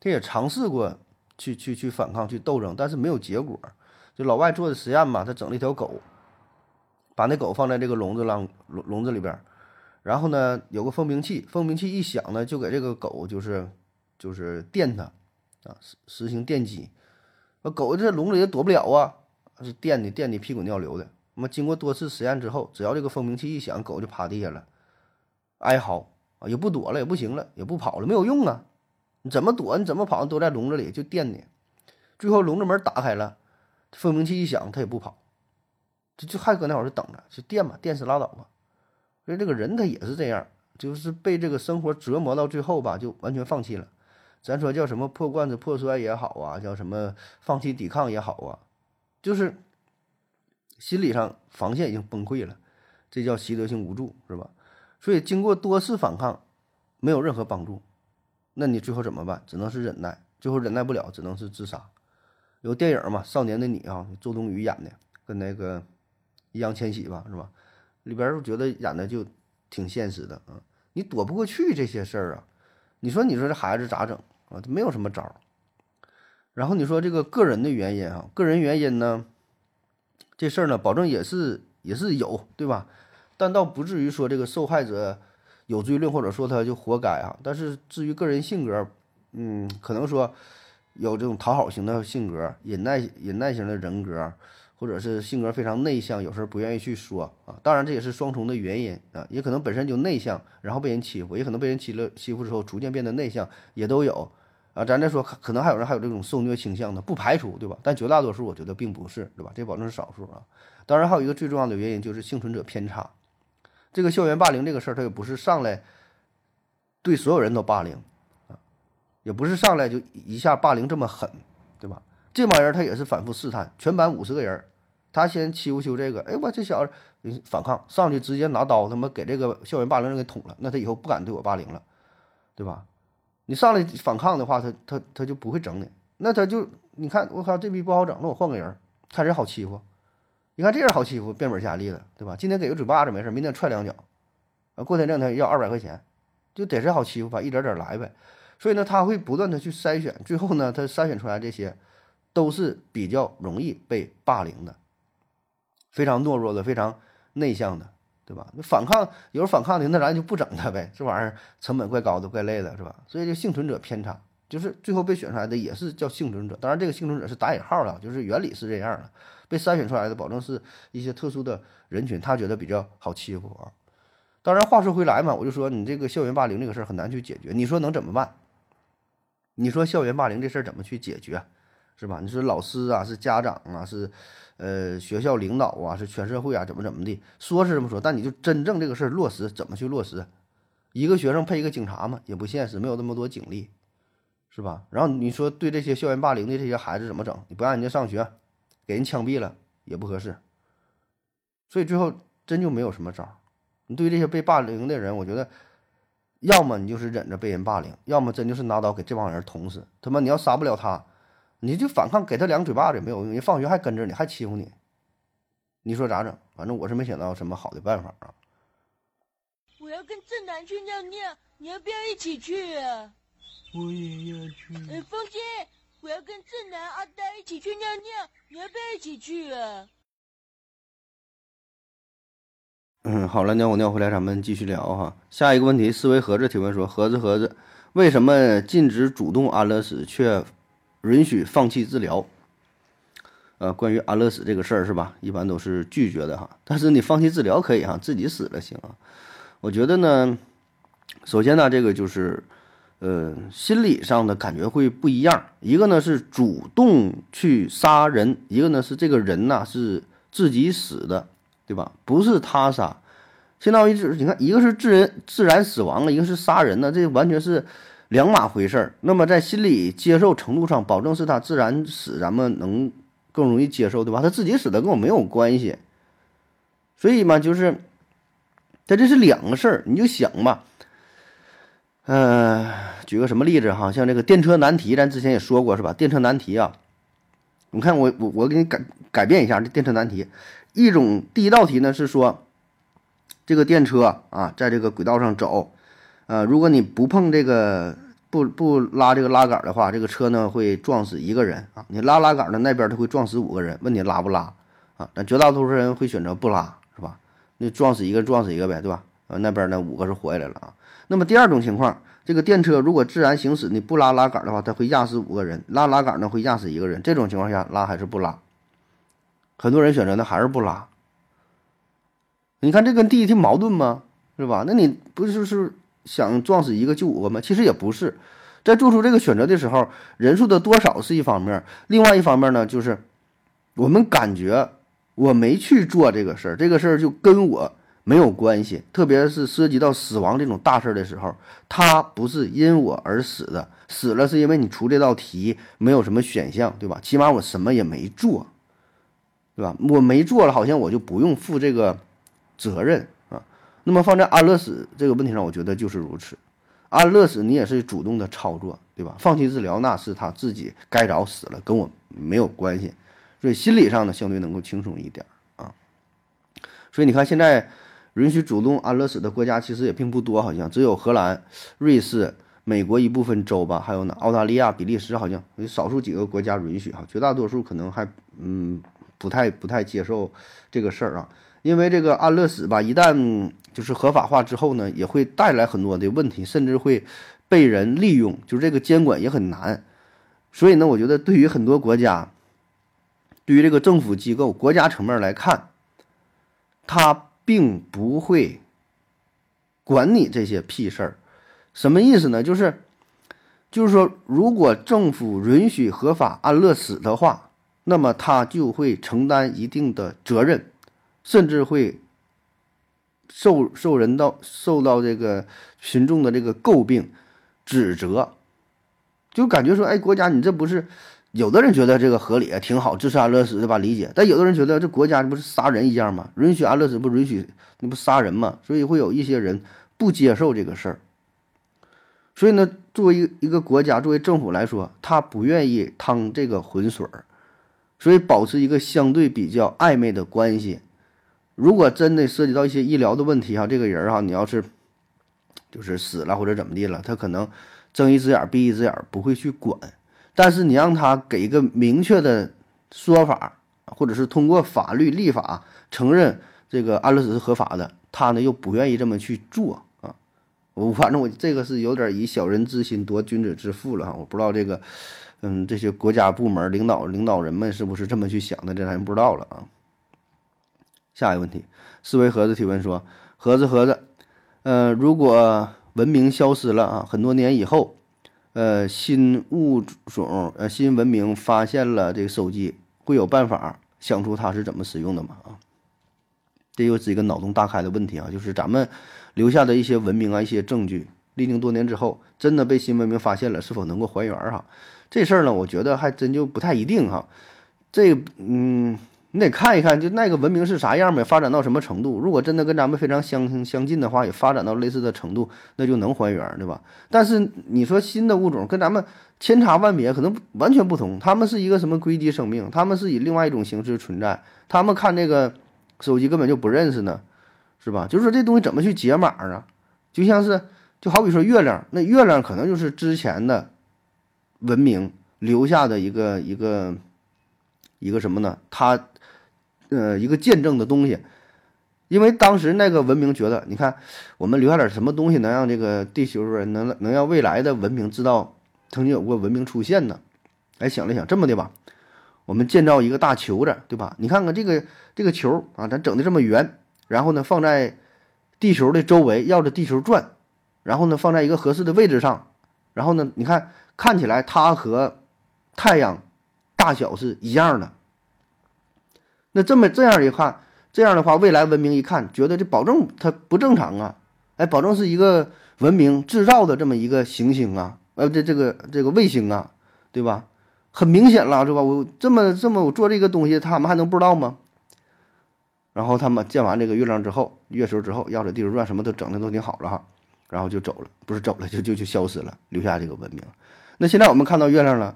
他也尝试过去去去反抗、去斗争，但是没有结果。就老外做的实验嘛，他整了一条狗，把那狗放在这个笼子浪笼笼子里边，然后呢，有个蜂鸣器，蜂鸣器一响呢，就给这个狗就是。就是电它，啊，实实行电击，那狗这笼子也躲不了啊，是电的，电的屁滚尿流的。那么经过多次实验之后，只要这个蜂鸣器一响，狗就趴地下了，哀嚎啊，也不躲了，也不行了，也不跑了，没有用啊！你怎么躲？你怎么跑？都在笼子里就电你。最后笼子门打开了，蜂鸣器一响，它也不跑，就就还搁那会儿等着，就电吧，电死拉倒吧。所以这个人他也是这样，就是被这个生活折磨到最后吧，就完全放弃了。咱说叫什么破罐子破摔也好啊，叫什么放弃抵抗也好啊，就是心理上防线已经崩溃了，这叫习得性无助，是吧？所以经过多次反抗，没有任何帮助，那你最后怎么办？只能是忍耐，最后忍耐不了，只能是自杀。有电影嘛，《少年的你》啊，周冬雨演的，跟那个易烊千玺吧，是吧？里边我觉得演的就挺现实的啊，你躲不过去这些事儿啊。你说，你说这孩子咋整？啊，他没有什么招儿。然后你说这个个人的原因啊，个人原因呢，这事儿呢，保证也是也是有，对吧？但倒不至于说这个受害者有罪论，或者说他就活该啊。但是至于个人性格，嗯，可能说有这种讨好型的性格，忍耐忍耐型的人格，或者是性格非常内向，有时候不愿意去说啊。当然这也是双重的原因啊，也可能本身就内向，然后被人欺负，也可能被人欺了欺负之后逐渐变得内向，也都有。啊，咱再说，可能还有人还有这种受虐倾向的，不排除，对吧？但绝大多数我觉得并不是，对吧？这保证是少数啊。当然，还有一个最重要的原因就是幸存者偏差。这个校园霸凌这个事儿，它也不是上来对所有人都霸凌啊，也不是上来就一下霸凌这么狠，对吧？这帮人他也是反复试探，全班五十个人，他先欺负欺负这个，哎，我这小子反抗上去直接拿刀，他妈给这个校园霸凌人给捅了，那他以后不敢对我霸凌了，对吧？你上来反抗的话，他他他就不会整你。那他就你看，我靠，这逼不好整，那我换个人，看谁好欺负。你看这人好欺负，变本加厉的，对吧？今天给个嘴巴子没事，明天踹两脚，啊，过天两天要二百块钱，就逮谁好欺负吧，一点点来呗。所以呢，他会不断的去筛选，最后呢，他筛选出来这些都是比较容易被霸凌的，非常懦弱的，非常内向的。对吧？反抗有反抗的，那咱就不整他呗。这玩意儿成本怪高的，怪累的，是吧？所以这幸存者偏差就是最后被选出来的也是叫幸存者，当然这个幸存者是打引号的，就是原理是这样的，被筛选出来的保证是一些特殊的人群，他觉得比较好欺负啊。当然话说回来嘛，我就说你这个校园霸凌这个事儿很难去解决，你说能怎么办？你说校园霸凌这事儿怎么去解决，是吧？你说老师啊，是家长啊，是呃学校领导啊，是全社会啊，怎么怎么的？说是这么说，但你就真正这个事儿落实怎么去落实？一个学生配一个警察嘛，也不现实，没有那么多警力，是吧？然后你说对这些校园霸凌的这些孩子怎么整？你不让人家上学，给人枪毙了也不合适。所以最后真就没有什么招。你对这些被霸凌的人，我觉得，要么你就是忍着被人霸凌，要么真就是拿刀给这帮人捅死。他妈你要杀不了他，你就反抗，给他两个嘴巴子也没有用。人放学还跟着你，还欺负你，你说咋整？反正我是没想到什么好的办法啊。我要跟正南去尿尿，你要不要一起去啊？我也要去。哎，风姐，我要跟正南、阿呆一起去尿尿，你要不要一起去啊？嗯，好了，尿我尿回来，咱们继续聊哈。下一个问题，思维盒子提问说：盒子盒子，为什么禁止主动安乐死，却允许放弃治疗？呃，关于安乐死这个事儿是吧？一般都是拒绝的哈。但是你放弃治疗可以哈，自己死了行啊。我觉得呢，首先呢，这个就是呃心理上的感觉会不一样。一个呢是主动去杀人，一个呢是这个人呐是自己死的。对吧？不是他杀，相当于就是你看，一个是自人自然死亡了，一个是杀人呢，这完全是两码回事儿。那么在心理接受程度上，保证是他自然死，咱们能更容易接受，对吧？他自己死的跟我没有关系，所以嘛，就是他这是两个事儿。你就想吧，呃，举个什么例子哈？像这个电车难题，咱之前也说过是吧？电车难题啊，你看我我我给你改改变一下这电车难题。一种第一道题呢是说，这个电车啊，在这个轨道上走，呃，如果你不碰这个不不拉这个拉杆的话，这个车呢会撞死一个人啊。你拉拉杆呢，那边它会撞死五个人。问你拉不拉啊？但绝大多数人会选择不拉，是吧？那撞死一个撞死一个呗，对吧？呃，那边呢五个是活下来了啊。那么第二种情况，这个电车如果自然行驶，你不拉拉杆的话，它会压死五个人；拉拉杆呢，会压死一个人。这种情况下，拉还是不拉？很多人选择呢还是不拉，你看这跟第一题矛盾吗？是吧？那你不就是想撞死一个就五个吗？其实也不是，在做出这个选择的时候，人数的多少是一方面，另外一方面呢，就是我们感觉我没去做这个事儿，这个事儿就跟我没有关系。特别是涉及到死亡这种大事儿的时候，他不是因我而死的，死了是因为你出这道题没有什么选项，对吧？起码我什么也没做。对吧？我没做了，好像我就不用负这个责任。那么放在安乐死这个问题上，我觉得就是如此。安乐死你也是主动的操作，对吧？放弃治疗那是他自己该早死了，跟我没有关系。所以心理上呢，相对能够轻松一点啊。所以你看，现在允许主动安乐死的国家其实也并不多，好像只有荷兰、瑞士、美国一部分州吧，还有呢澳大利亚、比利时，好像有少数几个国家允许哈，绝大多数可能还嗯。不太不太接受这个事儿啊，因为这个安乐死吧，一旦就是合法化之后呢，也会带来很多的问题，甚至会被人利用，就是这个监管也很难。所以呢，我觉得对于很多国家，对于这个政府机构、国家层面来看，他并不会管你这些屁事儿。什么意思呢？就是就是说，如果政府允许合法安乐死的话。那么他就会承担一定的责任，甚至会受受人到受到这个群众的这个诟病、指责，就感觉说，哎，国家你这不是？有的人觉得这个合理，挺好，支持安乐死对吧？理解。但有的人觉得这国家不是杀人一样吗？允许安乐死不允许，那不杀人吗？所以会有一些人不接受这个事儿。所以呢，作为一个国家，作为政府来说，他不愿意趟这个浑水儿。所以保持一个相对比较暧昧的关系。如果真的涉及到一些医疗的问题哈，这个人哈，你要是就是死了或者怎么地了，他可能睁一只眼闭一只眼，不会去管。但是你让他给一个明确的说法，或者是通过法律立法承认这个安乐死是合法的，他呢又不愿意这么去做啊。我反正我这个是有点以小人之心夺君子之腹了哈，我不知道这个，嗯，这些国家部门领导领导人们是不是这么去想的，这咱不知道了啊。下一个问题，思维盒子提问说：盒子盒子，呃，如果文明消失了啊，很多年以后，呃，新物种呃新文明发现了这个手机，会有办法想出它是怎么使用的吗？啊，这又是一个脑洞大开的问题啊，就是咱们。留下的一些文明啊，一些证据，历经多年之后，真的被新文明发现了，是否能够还原哈？这事儿呢，我觉得还真就不太一定哈。这，嗯，你得看一看，就那个文明是啥样呗，发展到什么程度？如果真的跟咱们非常相相近的话，也发展到类似的程度，那就能还原，对吧？但是你说新的物种跟咱们千差万别，可能完全不同。他们是一个什么硅基生命？他们是以另外一种形式存在。他们看这个手机根本就不认识呢。是吧？就是说这东西怎么去解码啊？就像是，就好比说月亮，那月亮可能就是之前的文明留下的一个一个一个什么呢？它呃一个见证的东西。因为当时那个文明觉得，你看我们留下点什么东西，能让这个地球人能能让未来的文明知道曾经有过文明出现呢？哎，想了想，这么的吧，我们建造一个大球子，对吧？你看看这个这个球啊，咱整的这么圆。然后呢，放在地球的周围，绕着地球转，然后呢，放在一个合适的位置上，然后呢，你看看起来它和太阳大小是一样的。那这么这样一看，这样的话，未来文明一看，觉得这保证它不正常啊！哎，保证是一个文明制造的这么一个行星啊，呃，这这个这个卫星啊，对吧？很明显了，是吧？我这么这么我做这个东西，他们还能不知道吗？然后他们建完这个月亮之后，月球之后，绕着地球转，什么都整的都挺好了哈，然后就走了，不是走了，就就就消失了，留下这个文明。那现在我们看到月亮了，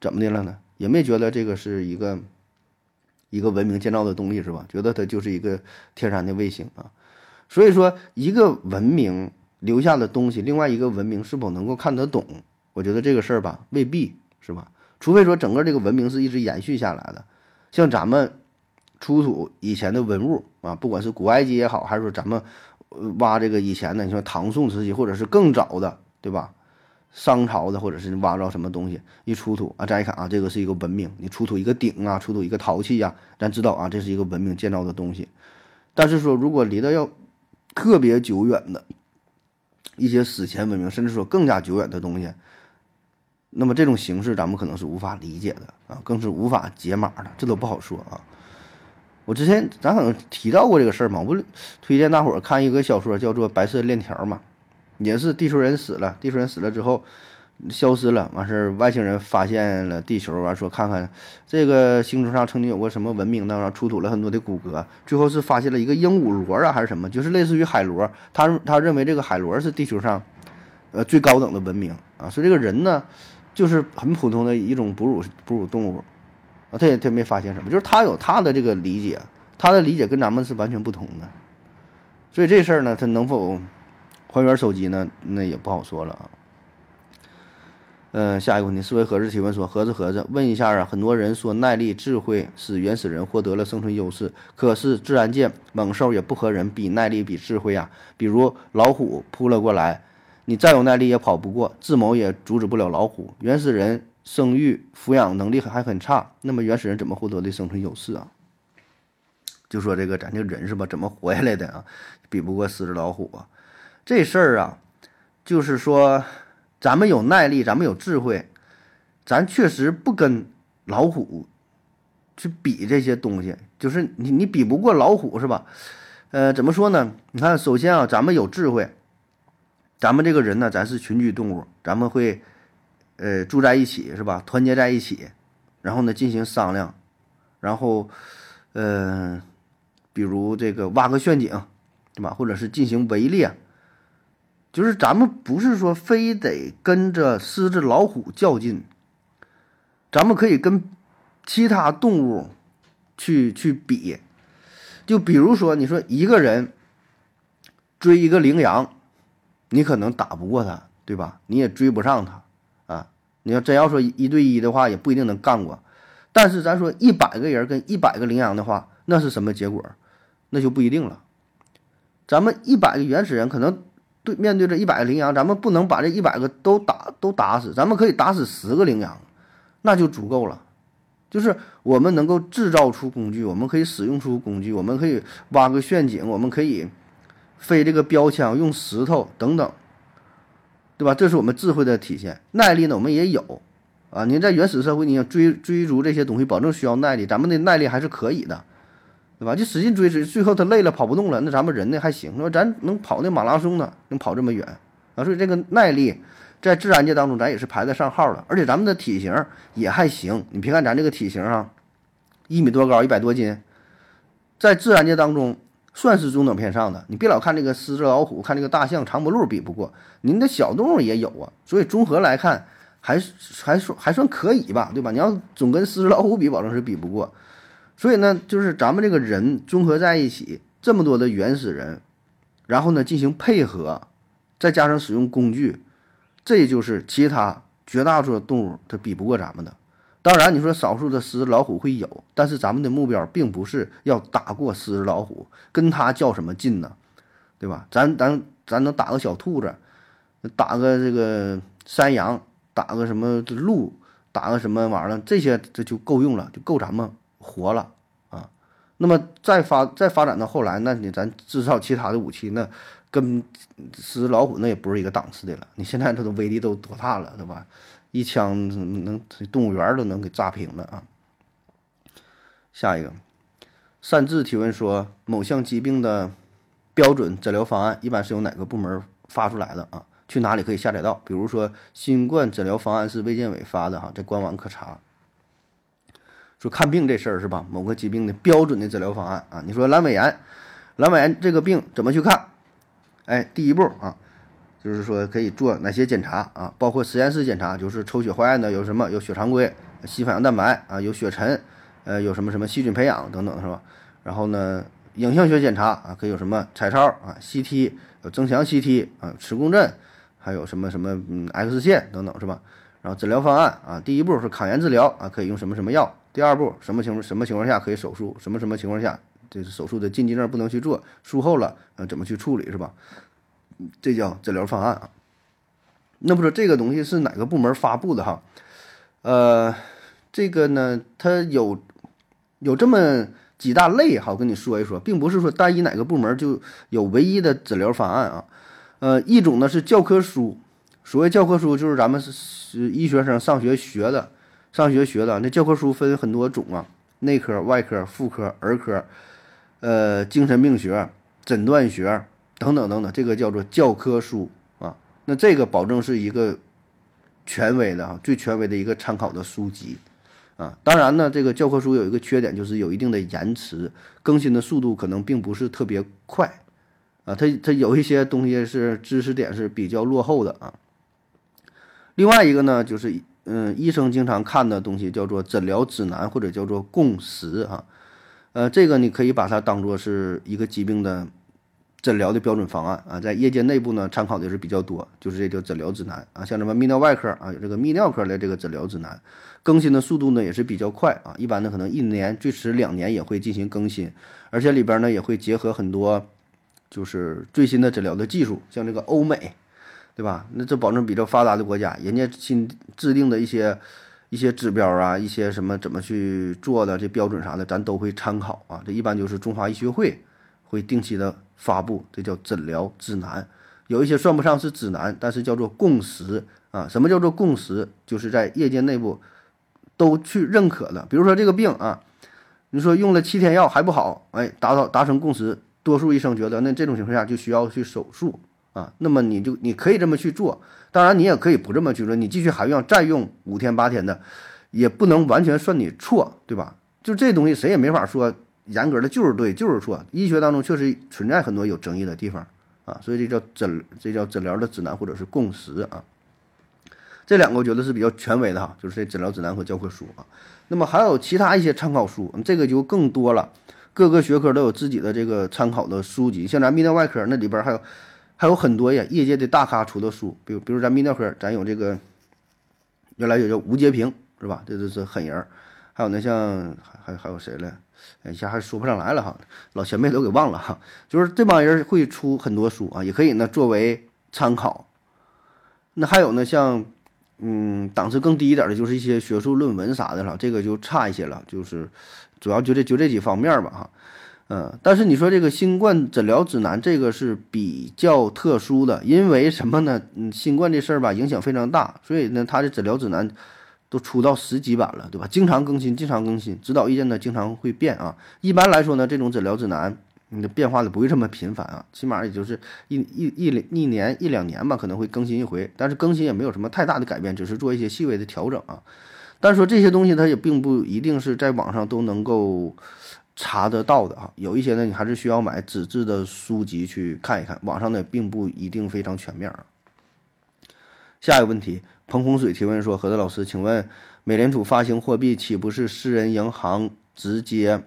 怎么的了呢？也没觉得这个是一个一个文明建造的东西是吧？觉得它就是一个天然的卫星啊。所以说，一个文明留下的东西，另外一个文明是否能够看得懂？我觉得这个事儿吧，未必是吧？除非说整个这个文明是一直延续下来的，像咱们。出土以前的文物啊，不管是古埃及也好，还是说咱们挖这个以前的，你说唐宋时期，或者是更早的，对吧？商朝的，或者是挖着什么东西一出土啊，咱一看啊，这个是一个文明。你出土一个鼎啊，出土一个陶器呀，咱知道啊，这是一个文明建造的东西。但是说，如果离得要特别久远的一些史前文明，甚至说更加久远的东西，那么这种形式咱们可能是无法理解的啊，更是无法解码的，这都不好说啊。我之前咱可能提到过这个事儿嘛，我不推荐大伙儿看一个小说，叫做《白色链条》嘛，也是地球人死了，地球人死了之后消失了，完事儿外星人发现了地球，完说看看这个星球上曾经有过什么文明呢？然出土了很多的骨骼，最后是发现了一个鹦鹉螺啊，还是什么，就是类似于海螺，他他认为这个海螺是地球上呃最高等的文明啊，说这个人呢就是很普通的一种哺乳哺乳动物。啊，他也他没发现什么，就是他有他的这个理解，他的理解跟咱们是完全不同的，所以这事儿呢，他能否还原手机呢？那也不好说了啊。嗯，下一个问题，思维盒子提问说：盒子盒子，问一下啊，很多人说耐力、智慧使原始人获得了生存优势，可是自然界猛兽也不和人比耐力、比智慧啊。比如老虎扑了过来，你再有耐力也跑不过，智谋也阻止不了老虎。原始人。生育抚养能力还很差，那么原始人怎么获得的生存优势啊？就说这个咱这人是吧，怎么活下来的啊？比不过狮子老虎啊？这事儿啊，就是说咱们有耐力，咱们有智慧，咱确实不跟老虎去比这些东西，就是你你比不过老虎是吧？呃，怎么说呢？你看，首先啊，咱们有智慧，咱们这个人呢，咱是群居动物，咱们会。呃，住在一起是吧？团结在一起，然后呢进行商量，然后，呃，比如这个挖个陷阱，对吧？或者是进行围猎，就是咱们不是说非得跟着狮子、老虎较劲，咱们可以跟其他动物去去比，就比如说你说一个人追一个羚羊，你可能打不过他，对吧？你也追不上他。你要真要说一对一的话，也不一定能干过。但是咱说一百个人跟一百个羚羊的话，那是什么结果？那就不一定了。咱们一百个原始人可能对面对着一百个羚羊，咱们不能把这一百个都打都打死，咱们可以打死十个羚羊，那就足够了。就是我们能够制造出工具，我们可以使用出工具，我们可以挖个陷阱，我们可以飞这个标枪，用石头等等，对吧？这是我们智慧的体现。耐力呢，我们也有啊。您在原始社会，你要追追逐这些东西，保证需要耐力，咱们的耐力还是可以的，对吧？就使劲追追，最后他累了跑不动了，那咱们人呢还行，说咱能跑那马拉松呢，能跑这么远啊。所以这个耐力。在自然界当中，咱也是排得上号的，而且咱们的体型也还行。你别看咱这个体型啊，一米多高，一百多斤，在自然界当中算是中等偏上的。你别老看这个狮子、老虎，看这个大象、长脖鹿比不过，您的小动物也有啊。所以综合来看，还还算还算可以吧，对吧？你要总跟狮子、老虎比，保证是比不过。所以呢，就是咱们这个人综合在一起，这么多的原始人，然后呢进行配合，再加上使用工具。这就是其他绝大多数动物它比不过咱们的。当然，你说少数的狮子、老虎会有，但是咱们的目标并不是要打过狮子、老虎，跟它较什么劲呢？对吧？咱咱咱能打个小兔子，打个这个山羊，打个什么鹿，打个什么玩意儿，这些这就够用了，就够咱们活了啊。那么再发再发展到后来，那你咱制造其他的武器，那。跟狮子老虎那也不是一个档次的了。你现在它的威力都多大了，对吧？一枪能动物园都能给炸平了啊！下一个，擅自提问说，某项疾病的标准诊疗方案一般是由哪个部门发出来的啊？去哪里可以下载到？比如说，新冠诊疗方案是卫健委发的哈，在官网可查。说看病这事儿是吧？某个疾病的标准的诊疗方案啊？你说阑尾炎，阑尾炎这个病怎么去看？哎，第一步啊，就是说可以做哪些检查啊？包括实验室检查，就是抽血化验的有什么？有血常规、细反应蛋白啊，有血沉，呃，有什么什么细菌培养等等，是吧？然后呢，影像学检查啊，可以有什么彩超啊、CT、有增强 CT 啊、磁共振，还有什么什么嗯 X 线等等，是吧？然后诊疗方案啊，第一步是抗炎治疗啊，可以用什么什么药？第二步什么情况什么情况下可以手术？什么什么情况下？这是手术的禁忌症，不能去做。术后了，呃，怎么去处理是吧？这叫诊疗方案啊。那不说这个东西是哪个部门发布的哈？呃，这个呢，它有有这么几大类哈，我跟你说一说，并不是说单一哪个部门就有唯一的诊疗方案啊。呃，一种呢是教科书，所谓教科书就是咱们是医学生上学学的，上学学的那教科书分很多种啊，内科、外科、妇科、儿科。呃，精神病学、诊断学等等等等，这个叫做教科书啊。那这个保证是一个权威的啊，最权威的一个参考的书籍啊。当然呢，这个教科书有一个缺点，就是有一定的延迟，更新的速度可能并不是特别快啊。它它有一些东西是知识点是比较落后的啊。另外一个呢，就是嗯，医生经常看的东西叫做诊疗指南或者叫做共识啊。呃，这个你可以把它当做是一个疾病的诊疗的标准方案啊，在业界内部呢参考的是比较多，就是这叫诊疗指南啊，像什么泌尿外科啊，有这个泌尿科的这个诊疗指南，更新的速度呢也是比较快啊，一般呢可能一年最迟两年也会进行更新，而且里边呢也会结合很多就是最新的诊疗的技术，像这个欧美，对吧？那这保证比较发达的国家，人家新制定的一些。一些指标啊，一些什么怎么去做的这标准啥的，咱都会参考啊。这一般就是中华医学会会定期的发布，这叫诊疗指南。有一些算不上是指南，但是叫做共识啊。什么叫做共识？就是在业界内部都去认可的。比如说这个病啊，你说用了七天药还不好，哎，达到达成共识，多数医生觉得那这种情况下就需要去手术啊。那么你就你可以这么去做。当然，你也可以不这么去做，你继续还用再用五天八天的，也不能完全算你错，对吧？就这东西谁也没法说严格的就是对就是错。医学当中确实存在很多有争议的地方啊，所以这叫诊这叫诊疗的指南或者是共识啊。这两个我觉得是比较权威的哈，就是这诊疗指南和教科书啊。那么还有其他一些参考书，这个就更多了，各个学科都有自己的这个参考的书籍，像咱泌尿外科那里边还有。还有很多呀，业界的大咖出的书，比如比如咱泌尿科，咱有这个，原来有叫吴杰平，是吧？这都是狠人儿。还有那像还还还有谁了？一下还说不上来了哈，老前辈都给忘了哈。就是这帮人会出很多书啊，也可以呢作为参考。那还有呢，像嗯档次更低一点的，就是一些学术论文啥的了，这个就差一些了。就是主要就这就这几方面吧，哈。嗯，但是你说这个新冠诊疗指南这个是比较特殊的，因为什么呢？嗯，新冠这事儿吧影响非常大，所以呢，它的诊疗指南都出到十几版了，对吧？经常更新，经常更新，指导意见呢经常会变啊。一般来说呢，这种诊疗指南你的变化的不会这么频繁啊，起码也就是一一一一年一两年吧，可能会更新一回，但是更新也没有什么太大的改变，只是做一些细微的调整啊。但是说这些东西它也并不一定是在网上都能够。查得到的啊，有一些呢，你还是需要买纸质的书籍去看一看，网上呢并不一定非常全面啊。下一个问题，彭洪水提问说：“何德老师，请问美联储发行货币，岂不是私人银行直接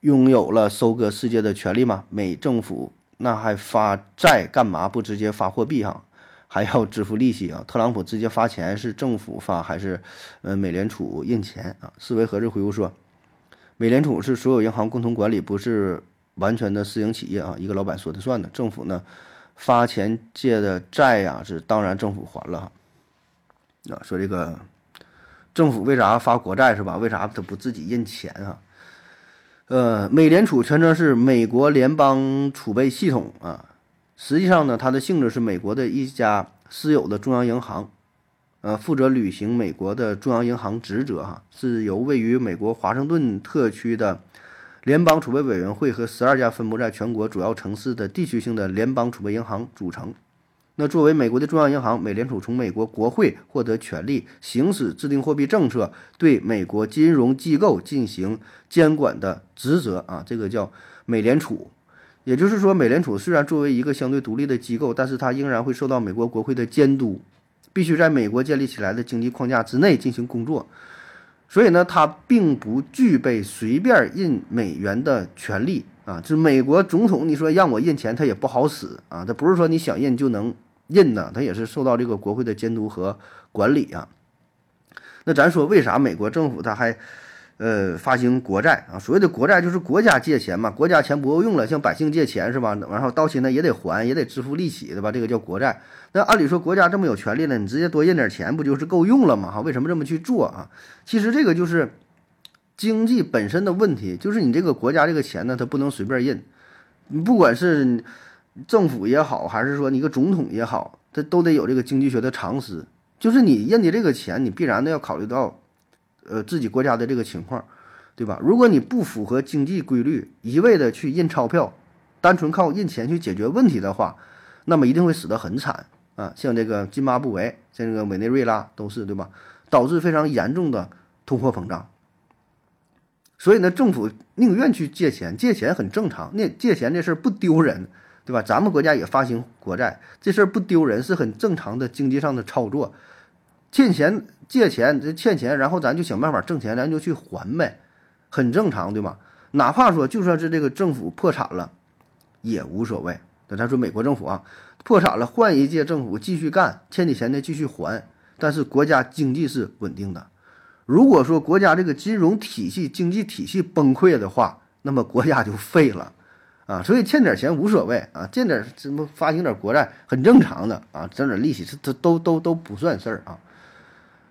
拥有了收割世界的权利吗？美政府那还发债干嘛？不直接发货币哈，还要支付利息啊？特朗普直接发钱是政府发还是呃美联储印钱啊？”思维何日回复说。美联储是所有银行共同管理，不是完全的私营企业啊，一个老板说的算的。政府呢，发钱借的债呀，是当然政府还了。啊，说这个政府为啥发国债是吧？为啥他不自己印钱啊？呃，美联储全称是美国联邦储备系统啊，实际上呢，它的性质是美国的一家私有的中央银行。呃，负责履行美国的中央银行职责，哈，是由位于美国华盛顿特区的联邦储备委员会和十二家分布在全国主要城市的地区性的联邦储备银行组成。那作为美国的中央银行，美联储从美国国会获得权力，行使制定货币政策、对美国金融机构进行监管的职责啊，这个叫美联储。也就是说，美联储虽然作为一个相对独立的机构，但是它仍然会受到美国国会的监督。必须在美国建立起来的经济框架之内进行工作，所以呢，它并不具备随便印美元的权利啊。就是美国总统，你说让我印钱，他也不好使啊。他不是说你想印就能印的，他也是受到这个国会的监督和管理啊。那咱说，为啥美国政府他还？呃，发行国债啊，所谓的国债就是国家借钱嘛，国家钱不够用了，向百姓借钱是吧？然后到期呢也得还，也得支付利息，对吧？这个叫国债。那按理说国家这么有权利呢，你直接多印点钱不就是够用了吗？哈，为什么这么去做啊？其实这个就是经济本身的问题，就是你这个国家这个钱呢，它不能随便印，你不管是政府也好，还是说你个总统也好，它都得有这个经济学的常识，就是你印的这个钱，你必然的要考虑到。呃，自己国家的这个情况，对吧？如果你不符合经济规律，一味的去印钞票，单纯靠印钱去解决问题的话，那么一定会死得很惨啊！像这个津巴布韦，像这个委内瑞拉都是，对吧？导致非常严重的通货膨胀。所以呢，政府宁愿去借钱，借钱很正常。那借钱这事儿不丢人，对吧？咱们国家也发行国债，这事儿不丢人，是很正常的经济上的操作。欠钱。借钱这欠钱，然后咱就想办法挣钱，咱就去还呗，很正常，对吗？哪怕说就算是这个政府破产了，也无所谓。那咱说美国政府啊，破产了，换一届政府继续干，欠你钱的继续还，但是国家经济是稳定的。如果说国家这个金融体系、经济体系崩溃的话，那么国家就废了啊。所以欠点钱无所谓啊，借点什么发行点国债很正常的啊，挣点利息这这都都都不算事儿啊。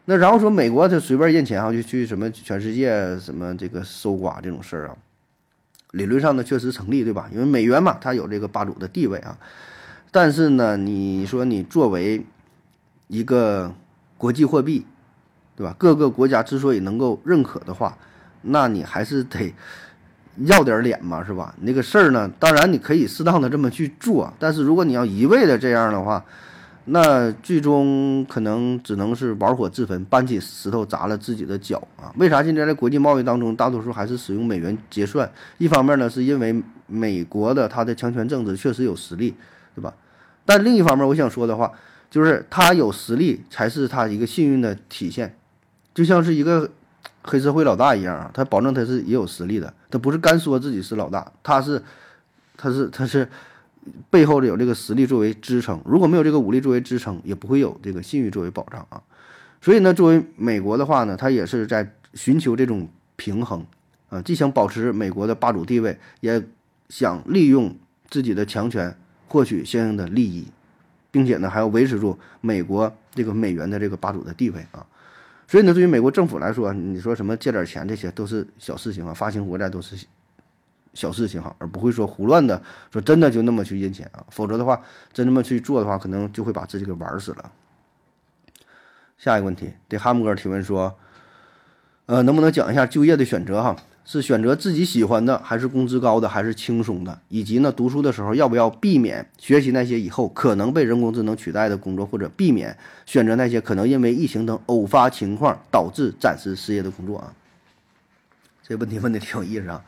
那然后说美国他随便印钱啊，就去什么全世界什么这个搜刮这种事儿啊，理论上呢确实成立，对吧？因为美元嘛，它有这个霸主的地位啊。但是呢，你说你作为一个国际货币，对吧？各个国家之所以能够认可的话，那你还是得要点脸嘛，是吧？那个事儿呢，当然你可以适当的这么去做，但是如果你要一味的这样的话，那最终可能只能是玩火自焚，搬起石头砸了自己的脚啊！为啥现在在国际贸易当中，大多数还是使用美元结算？一方面呢，是因为美国的它的强权政治确实有实力，对吧？但另一方面，我想说的话就是，他有实力才是他一个幸运的体现，就像是一个黑社会老大一样啊，他保证他是也有实力的，他不是干说自己是老大，他是，他是，他是。背后的有这个实力作为支撑，如果没有这个武力作为支撑，也不会有这个信誉作为保障啊。所以呢，作为美国的话呢，它也是在寻求这种平衡啊，既想保持美国的霸主地位，也想利用自己的强权获取相应的利益，并且呢还要维持住美国这个美元的这个霸主的地位啊。所以呢，对于美国政府来说，你说什么借点钱，这些都是小事情啊，发行国债都是小事情哈，而不会说胡乱的说真的就那么去印钱啊，否则的话，真那么去做的话，可能就会把自己给玩死了。下一个问题，对哈姆哥提问说，呃，能不能讲一下就业的选择哈？是选择自己喜欢的，还是工资高的，还是轻松的？以及呢，读书的时候要不要避免学习那些以后可能被人工智能取代的工作，或者避免选择那些可能因为疫情等偶发情况导致暂时失业的工作啊？这问题问的挺有意思啊，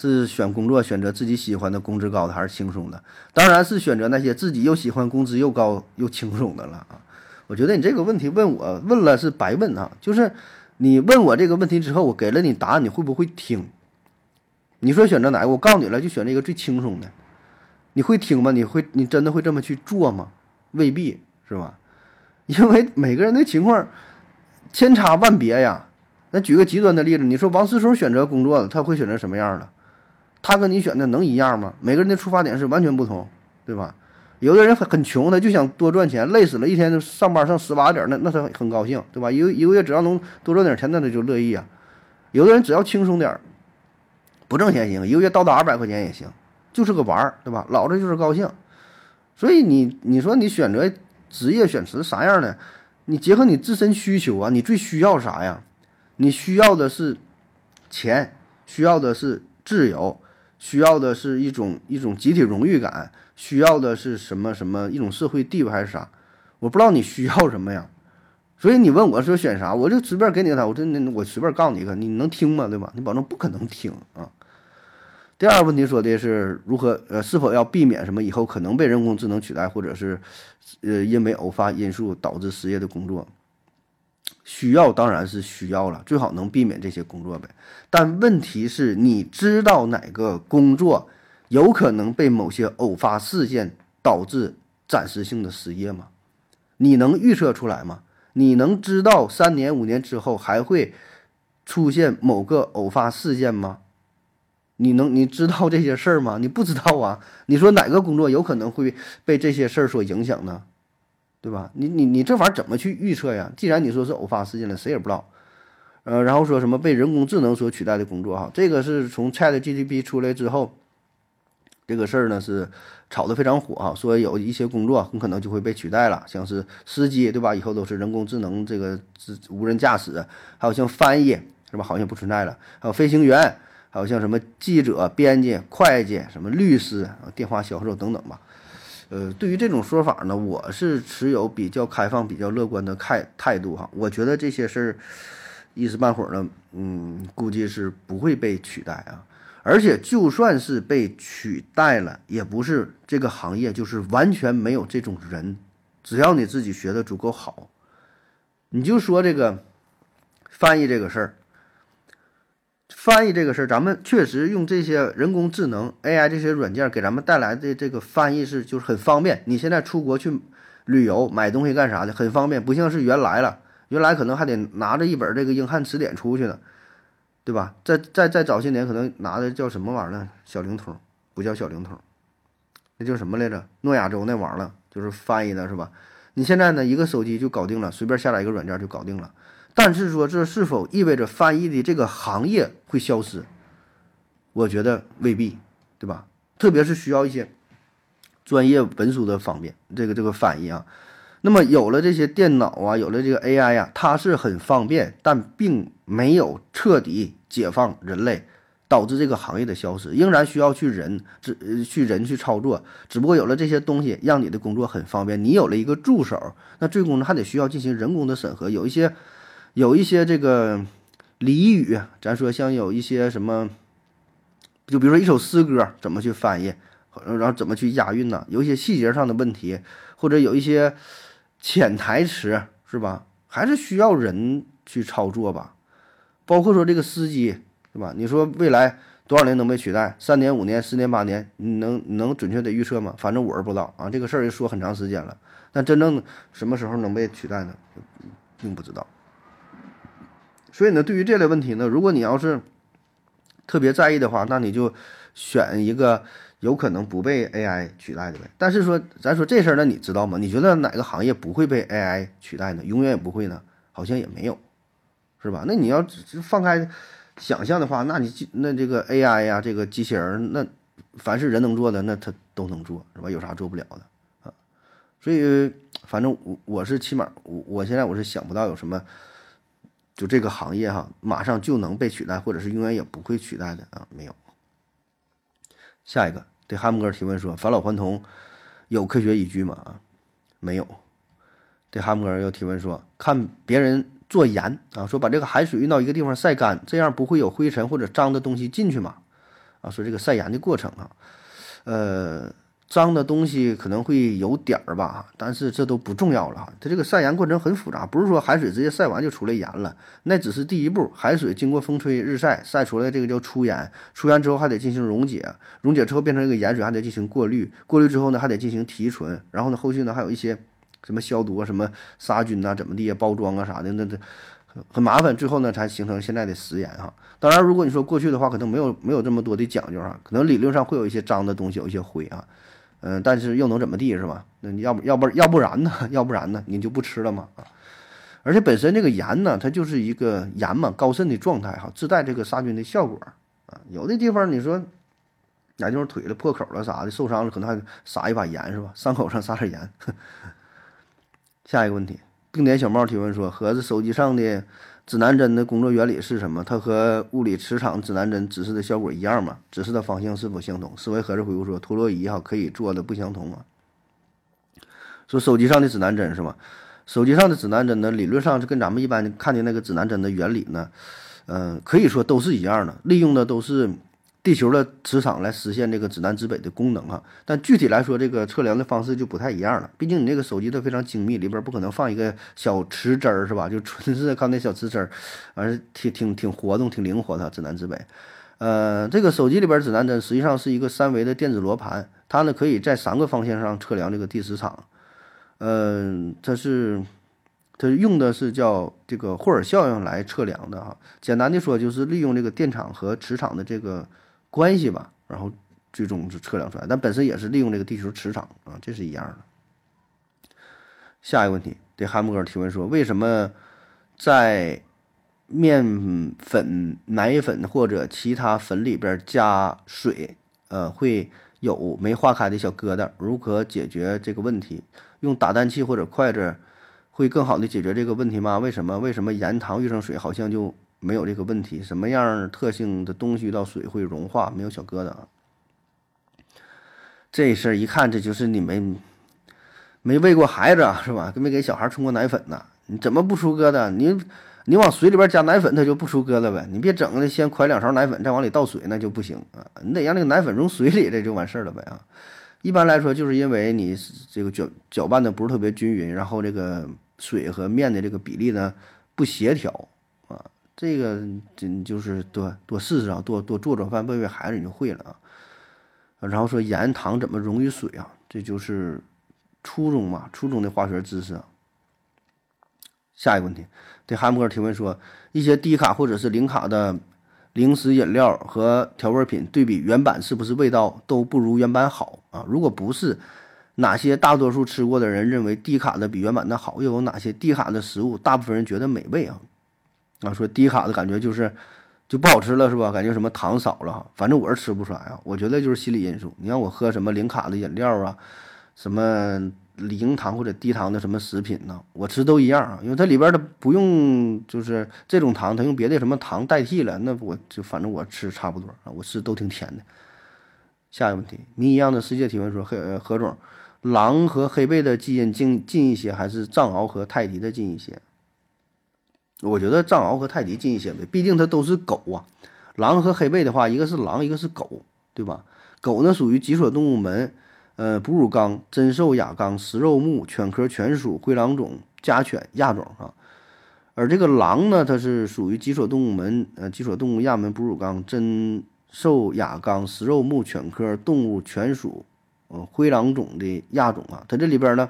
是选工作选择自己喜欢的、工资高的，还是轻松的？当然是选择那些自己又喜欢、工资又高又轻松的了啊！我觉得你这个问题问我问了是白问啊，就是。你问我这个问题之后，我给了你答案，你会不会听？你说选择哪个？我告诉你了，就选这个最轻松的。你会听吗？你会，你真的会这么去做吗？未必是吧？因为每个人的情况千差万别呀。那举个极端的例子，你说王思聪选择工作，他会选择什么样的？他跟你选的能一样吗？每个人的出发点是完全不同，对吧？有的人很很穷，他就想多赚钱，累死了，一天上班上十八点，那那他很高兴，对吧？一个一个月只要能多赚点钱，那他就乐意啊。有的人只要轻松点，不挣钱行，一个月到达二百块钱也行，就是个玩儿，对吧？老子就是高兴。所以你你说你选择职业选择啥样的？你结合你自身需求啊，你最需要啥呀？你需要的是钱，需要的是自由，需要的是一种一种集体荣誉感。需要的是什么什么一种社会地位还是啥？我不知道你需要什么呀，所以你问我说选啥，我就随便给你个，我真的我随便告诉你一个，你能听吗？对吧？你保证不可能听啊。第二个问题说的是如何呃是否要避免什么以后可能被人工智能取代，或者是呃因为偶发因素导致失业的工作？需要当然是需要了，最好能避免这些工作呗。但问题是你知道哪个工作？有可能被某些偶发事件导致暂时性的失业吗？你能预测出来吗？你能知道三年五年之后还会出现某个偶发事件吗？你能你知道这些事儿吗？你不知道啊！你说哪个工作有可能会被这些事儿所影响呢？对吧？你你你这玩意儿怎么去预测呀？既然你说是偶发事件了，谁也不知道。呃，然后说什么被人工智能所取代的工作？哈，这个是从 ChatGPT 出来之后。这个事儿呢是炒得非常火啊，说有一些工作很可能就会被取代了，像是司机对吧？以后都是人工智能这个自无人驾驶，还有像翻译是吧？好像不存在了，还有飞行员，还有像什么记者、编辑、会计、什么律师、电话销售等等吧。呃，对于这种说法呢，我是持有比较开放、比较乐观的态态度哈。我觉得这些事儿一时半会儿呢，嗯，估计是不会被取代啊。而且就算是被取代了，也不是这个行业就是完全没有这种人。只要你自己学的足够好，你就说这个翻译这个事儿，翻译这个事儿，咱们确实用这些人工智能 AI 这些软件给咱们带来的这个翻译是就是很方便。你现在出国去旅游买东西干啥的很方便，不像是原来了，原来可能还得拿着一本这个英汉词典出去呢。对吧？在在在早些年，可能拿的叫什么玩意儿呢？小灵通，不叫小灵通，那叫什么来着？诺亚舟那玩意儿，就是翻译的，是吧？你现在呢，一个手机就搞定了，随便下载一个软件就搞定了。但是说这是否意味着翻译的这个行业会消失？我觉得未必，对吧？特别是需要一些专业文书的方便，这个这个翻译啊。那么有了这些电脑啊，有了这个 AI 呀，它是很方便，但并没有彻底解放人类，导致这个行业的消失，仍然需要去人，只去人去操作。只不过有了这些东西，让你的工作很方便。你有了一个助手，那最终呢还得需要进行人工的审核，有一些，有一些这个俚语，咱说像有一些什么，就比如说一首诗歌怎么去翻译，然后怎么去押韵呢？有一些细节上的问题，或者有一些。潜台词是吧？还是需要人去操作吧？包括说这个司机，是吧？你说未来多少年能被取代？三年、五年、十年、八年，你能能准确的预测吗？反正我是不知道啊。这个事儿也说很长时间了，但真正什么时候能被取代呢？并不知道。所以呢，对于这类问题呢，如果你要是特别在意的话，那你就选一个有可能不被 AI 取代的呗。但是说，咱说这事儿，那你知道吗？你觉得哪个行业不会被 AI 取代呢？永远也不会呢？好像也没有，是吧？那你要放开想象的话，那你那这个 AI 呀，这个机器人，那凡是人能做的，那它都能做，是吧？有啥做不了的啊？所以，反正我我是起码我我现在我是想不到有什么，就这个行业哈，马上就能被取代，或者是永远也不会取代的啊，没有。下一个对哈姆哥提问说：“返老还童有科学依据吗？”啊，没有。对哈姆哥又提问说：“看别人做盐啊，说把这个海水运到一个地方晒干，这样不会有灰尘或者脏的东西进去吗？”啊，说这个晒盐的过程啊，呃。脏的东西可能会有点儿吧，但是这都不重要了哈。它这个晒盐过程很复杂，不是说海水直接晒完就出来盐了，那只是第一步。海水经过风吹日晒，晒出来这个叫出盐，出盐之后还得进行溶解，溶解之后变成一个盐水，还得进行过滤，过滤之后呢还得进行提纯，然后呢后续呢还有一些什么消毒啊、什么杀菌呐、怎么地、包装啊啥的，那这很麻烦。最后呢才形成现在的食盐哈。当然，如果你说过去的话，可能没有没有这么多的讲究哈，可能理论上会有一些脏的东西，有一些灰啊。嗯，但是又能怎么地是吧？那你要不要不要不然呢？要不然呢？你就不吃了吗？啊！而且本身这个盐呢，它就是一个盐嘛，高渗的状态哈，自带这个杀菌的效果啊。有的地方你说哪地方腿了破口了啥的，受伤了，可能还撒一把盐是吧？伤口上撒点盐。下一个问题，定点小猫提问说：盒子手机上的。指南针的工作原理是什么？它和物理磁场指南针指示的效果一样吗？指示的方向是否相同？思维盒子回复说：陀螺仪哈可以做的不相同吗？说手机上的指南针是吗？手机上的指南针呢，理论上是跟咱们一般看的那个指南针的原理呢，嗯，可以说都是一样的，利用的都是。地球的磁场来实现这个指南指北的功能哈，但具体来说，这个测量的方式就不太一样了。毕竟你这个手机它非常精密，里边不可能放一个小磁针儿是吧？就纯是靠那小磁针儿，而挺挺挺活动、挺灵活的指南指北。呃，这个手机里边指南针实际上是一个三维的电子罗盘，它呢可以在三个方向上测量这个地磁场。嗯，它是它用的是叫这个霍尔效应来测量的哈。简单的说，就是利用这个电场和磁场的这个。关系吧，然后最终是测量出来，但本身也是利用这个地球磁场啊，这是一样的。下一个问题，对汉姆哥提问说，为什么在面粉、奶粉或者其他粉里边加水，呃，会有没化开的小疙瘩？如何解决这个问题？用打蛋器或者筷子会更好的解决这个问题吗？为什么？为什么盐糖遇上水好像就？没有这个问题，什么样特性的东西遇到水会融化，没有小疙瘩。这事儿一看，这就是你没没喂过孩子是吧？没给小孩冲过奶粉呢？你怎么不出疙瘩？你你往水里边加奶粉，它就不出疙瘩呗？你别整的先㧟两勺奶粉，再往里倒水，那就不行啊！你得让那个奶粉融水里，这就完事儿了呗啊！一般来说，就是因为你这个搅搅拌的不是特别均匀，然后这个水和面的这个比例呢不协调。这个真就是多多试试啊，多多做做饭，喂喂孩子你就会了啊。然后说盐糖怎么溶于水啊？这就是初中嘛，初中的化学知识。下一个问题，对汉姆哥提问说，一些低卡或者是零卡的零食饮料和调味品对比原版是不是味道都不如原版好啊？如果不是，哪些大多数吃过的人认为低卡的比原版的好？又有哪些低卡的食物大部分人觉得美味啊？啊，说低卡的感觉就是就不好吃了，是吧？感觉什么糖少了，反正我是吃不出来啊。我觉得就是心理因素。你让我喝什么零卡的饮料啊，什么零糖或者低糖的什么食品呢？我吃都一样啊，因为它里边的不用就是这种糖，它用别的什么糖代替了，那我就反正我吃差不多啊，我吃都挺甜的。下一个问题，谜一样的世界提问说，何何总，狼和黑背的基因近近一些，还是藏獒和泰迪的近一些？我觉得藏獒和泰迪近一些呗，毕竟它都是狗啊。狼和黑背的话，一个是狼，一个是狗，对吧？狗呢属于脊索动物门，呃，哺乳纲真兽亚纲食肉目犬科犬属灰狼种家犬亚种啊。而这个狼呢，它是属于脊索动物门，呃，脊索动物亚门哺乳纲真兽亚纲食肉目犬科动物犬属，呃，灰狼种的亚种啊。它这里边呢。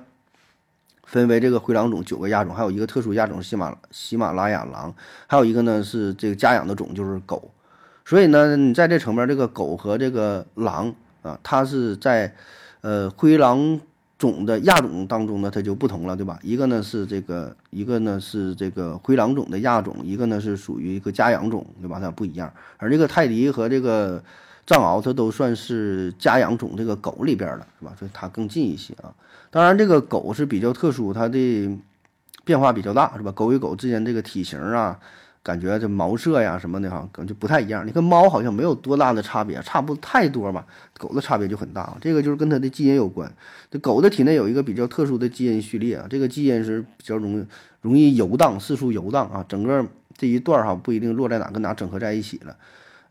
分为这个灰狼种九个亚种，还有一个特殊亚种喜马喜马拉雅狼，还有一个呢是这个家养的种就是狗。所以呢，你在这层面，这个狗和这个狼啊，它是在呃灰狼种的亚种当中呢，它就不同了，对吧？一个呢是这个，一个呢是这个灰狼种的亚种，一个呢是属于一个家养种，对吧？它不一样。而这个泰迪和这个藏獒，它都算是家养种这个狗里边的，是吧？所以它更近一些啊。当然，这个狗是比较特殊，它的变化比较大，是吧？狗与狗之间这个体型啊。感觉这毛色呀什么的哈，可能就不太一样。你看猫好像没有多大的差别，差不太多吧。狗的差别就很大，这个就是跟它的基因有关。这狗的体内有一个比较特殊的基因序列啊，这个基因是比较容易容易游荡，四处游荡啊。整个这一段哈不一定落在哪跟哪整合在一起了。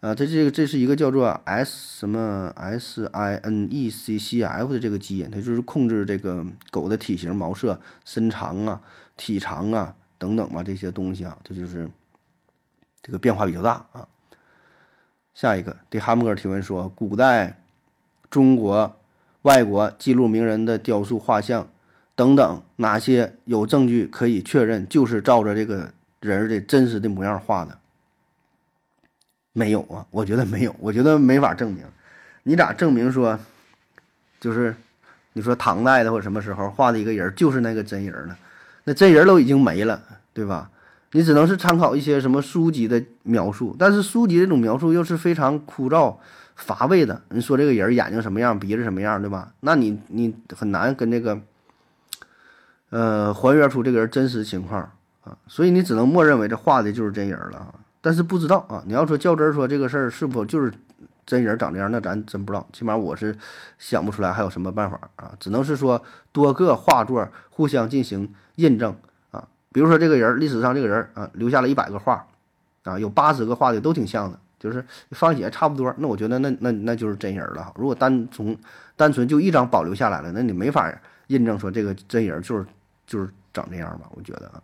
啊，它这个这是一个叫做 S 什么 S I N E C C F 的这个基因，它就是控制这个狗的体型、毛色、身长啊、体长啊等等吧这些东西啊，这就是。这个变化比较大啊。下一个，对哈姆格尔提问说：古代中国、外国记录名人的雕塑、画像等等，哪些有证据可以确认就是照着这个人的真实的模样画的？没有啊，我觉得没有，我觉得没法证明。你咋证明说，就是你说唐代的或者什么时候画的一个人就是那个真人呢？那真人都已经没了，对吧？你只能是参考一些什么书籍的描述，但是书籍这种描述又是非常枯燥乏味的。你说这个人眼睛什么样，鼻子什么样，对吧？那你你很难跟这个，呃，还原出这个人真实情况啊。所以你只能默认为这画的就是真人了啊。但是不知道啊，你要说较真儿说这个事儿是否就是真人长这样，那咱真不知道。起码我是想不出来还有什么办法啊。只能是说多个画作互相进行印证啊。比如说这个人，历史上这个人啊，留下了一百个画，啊，有八十个画的都挺像的，就是放起来差不多。那我觉得那那那就是真人了。如果单从单纯就一张保留下来了，那你没法印证说这个真人就是就是长这样吧？我觉得啊。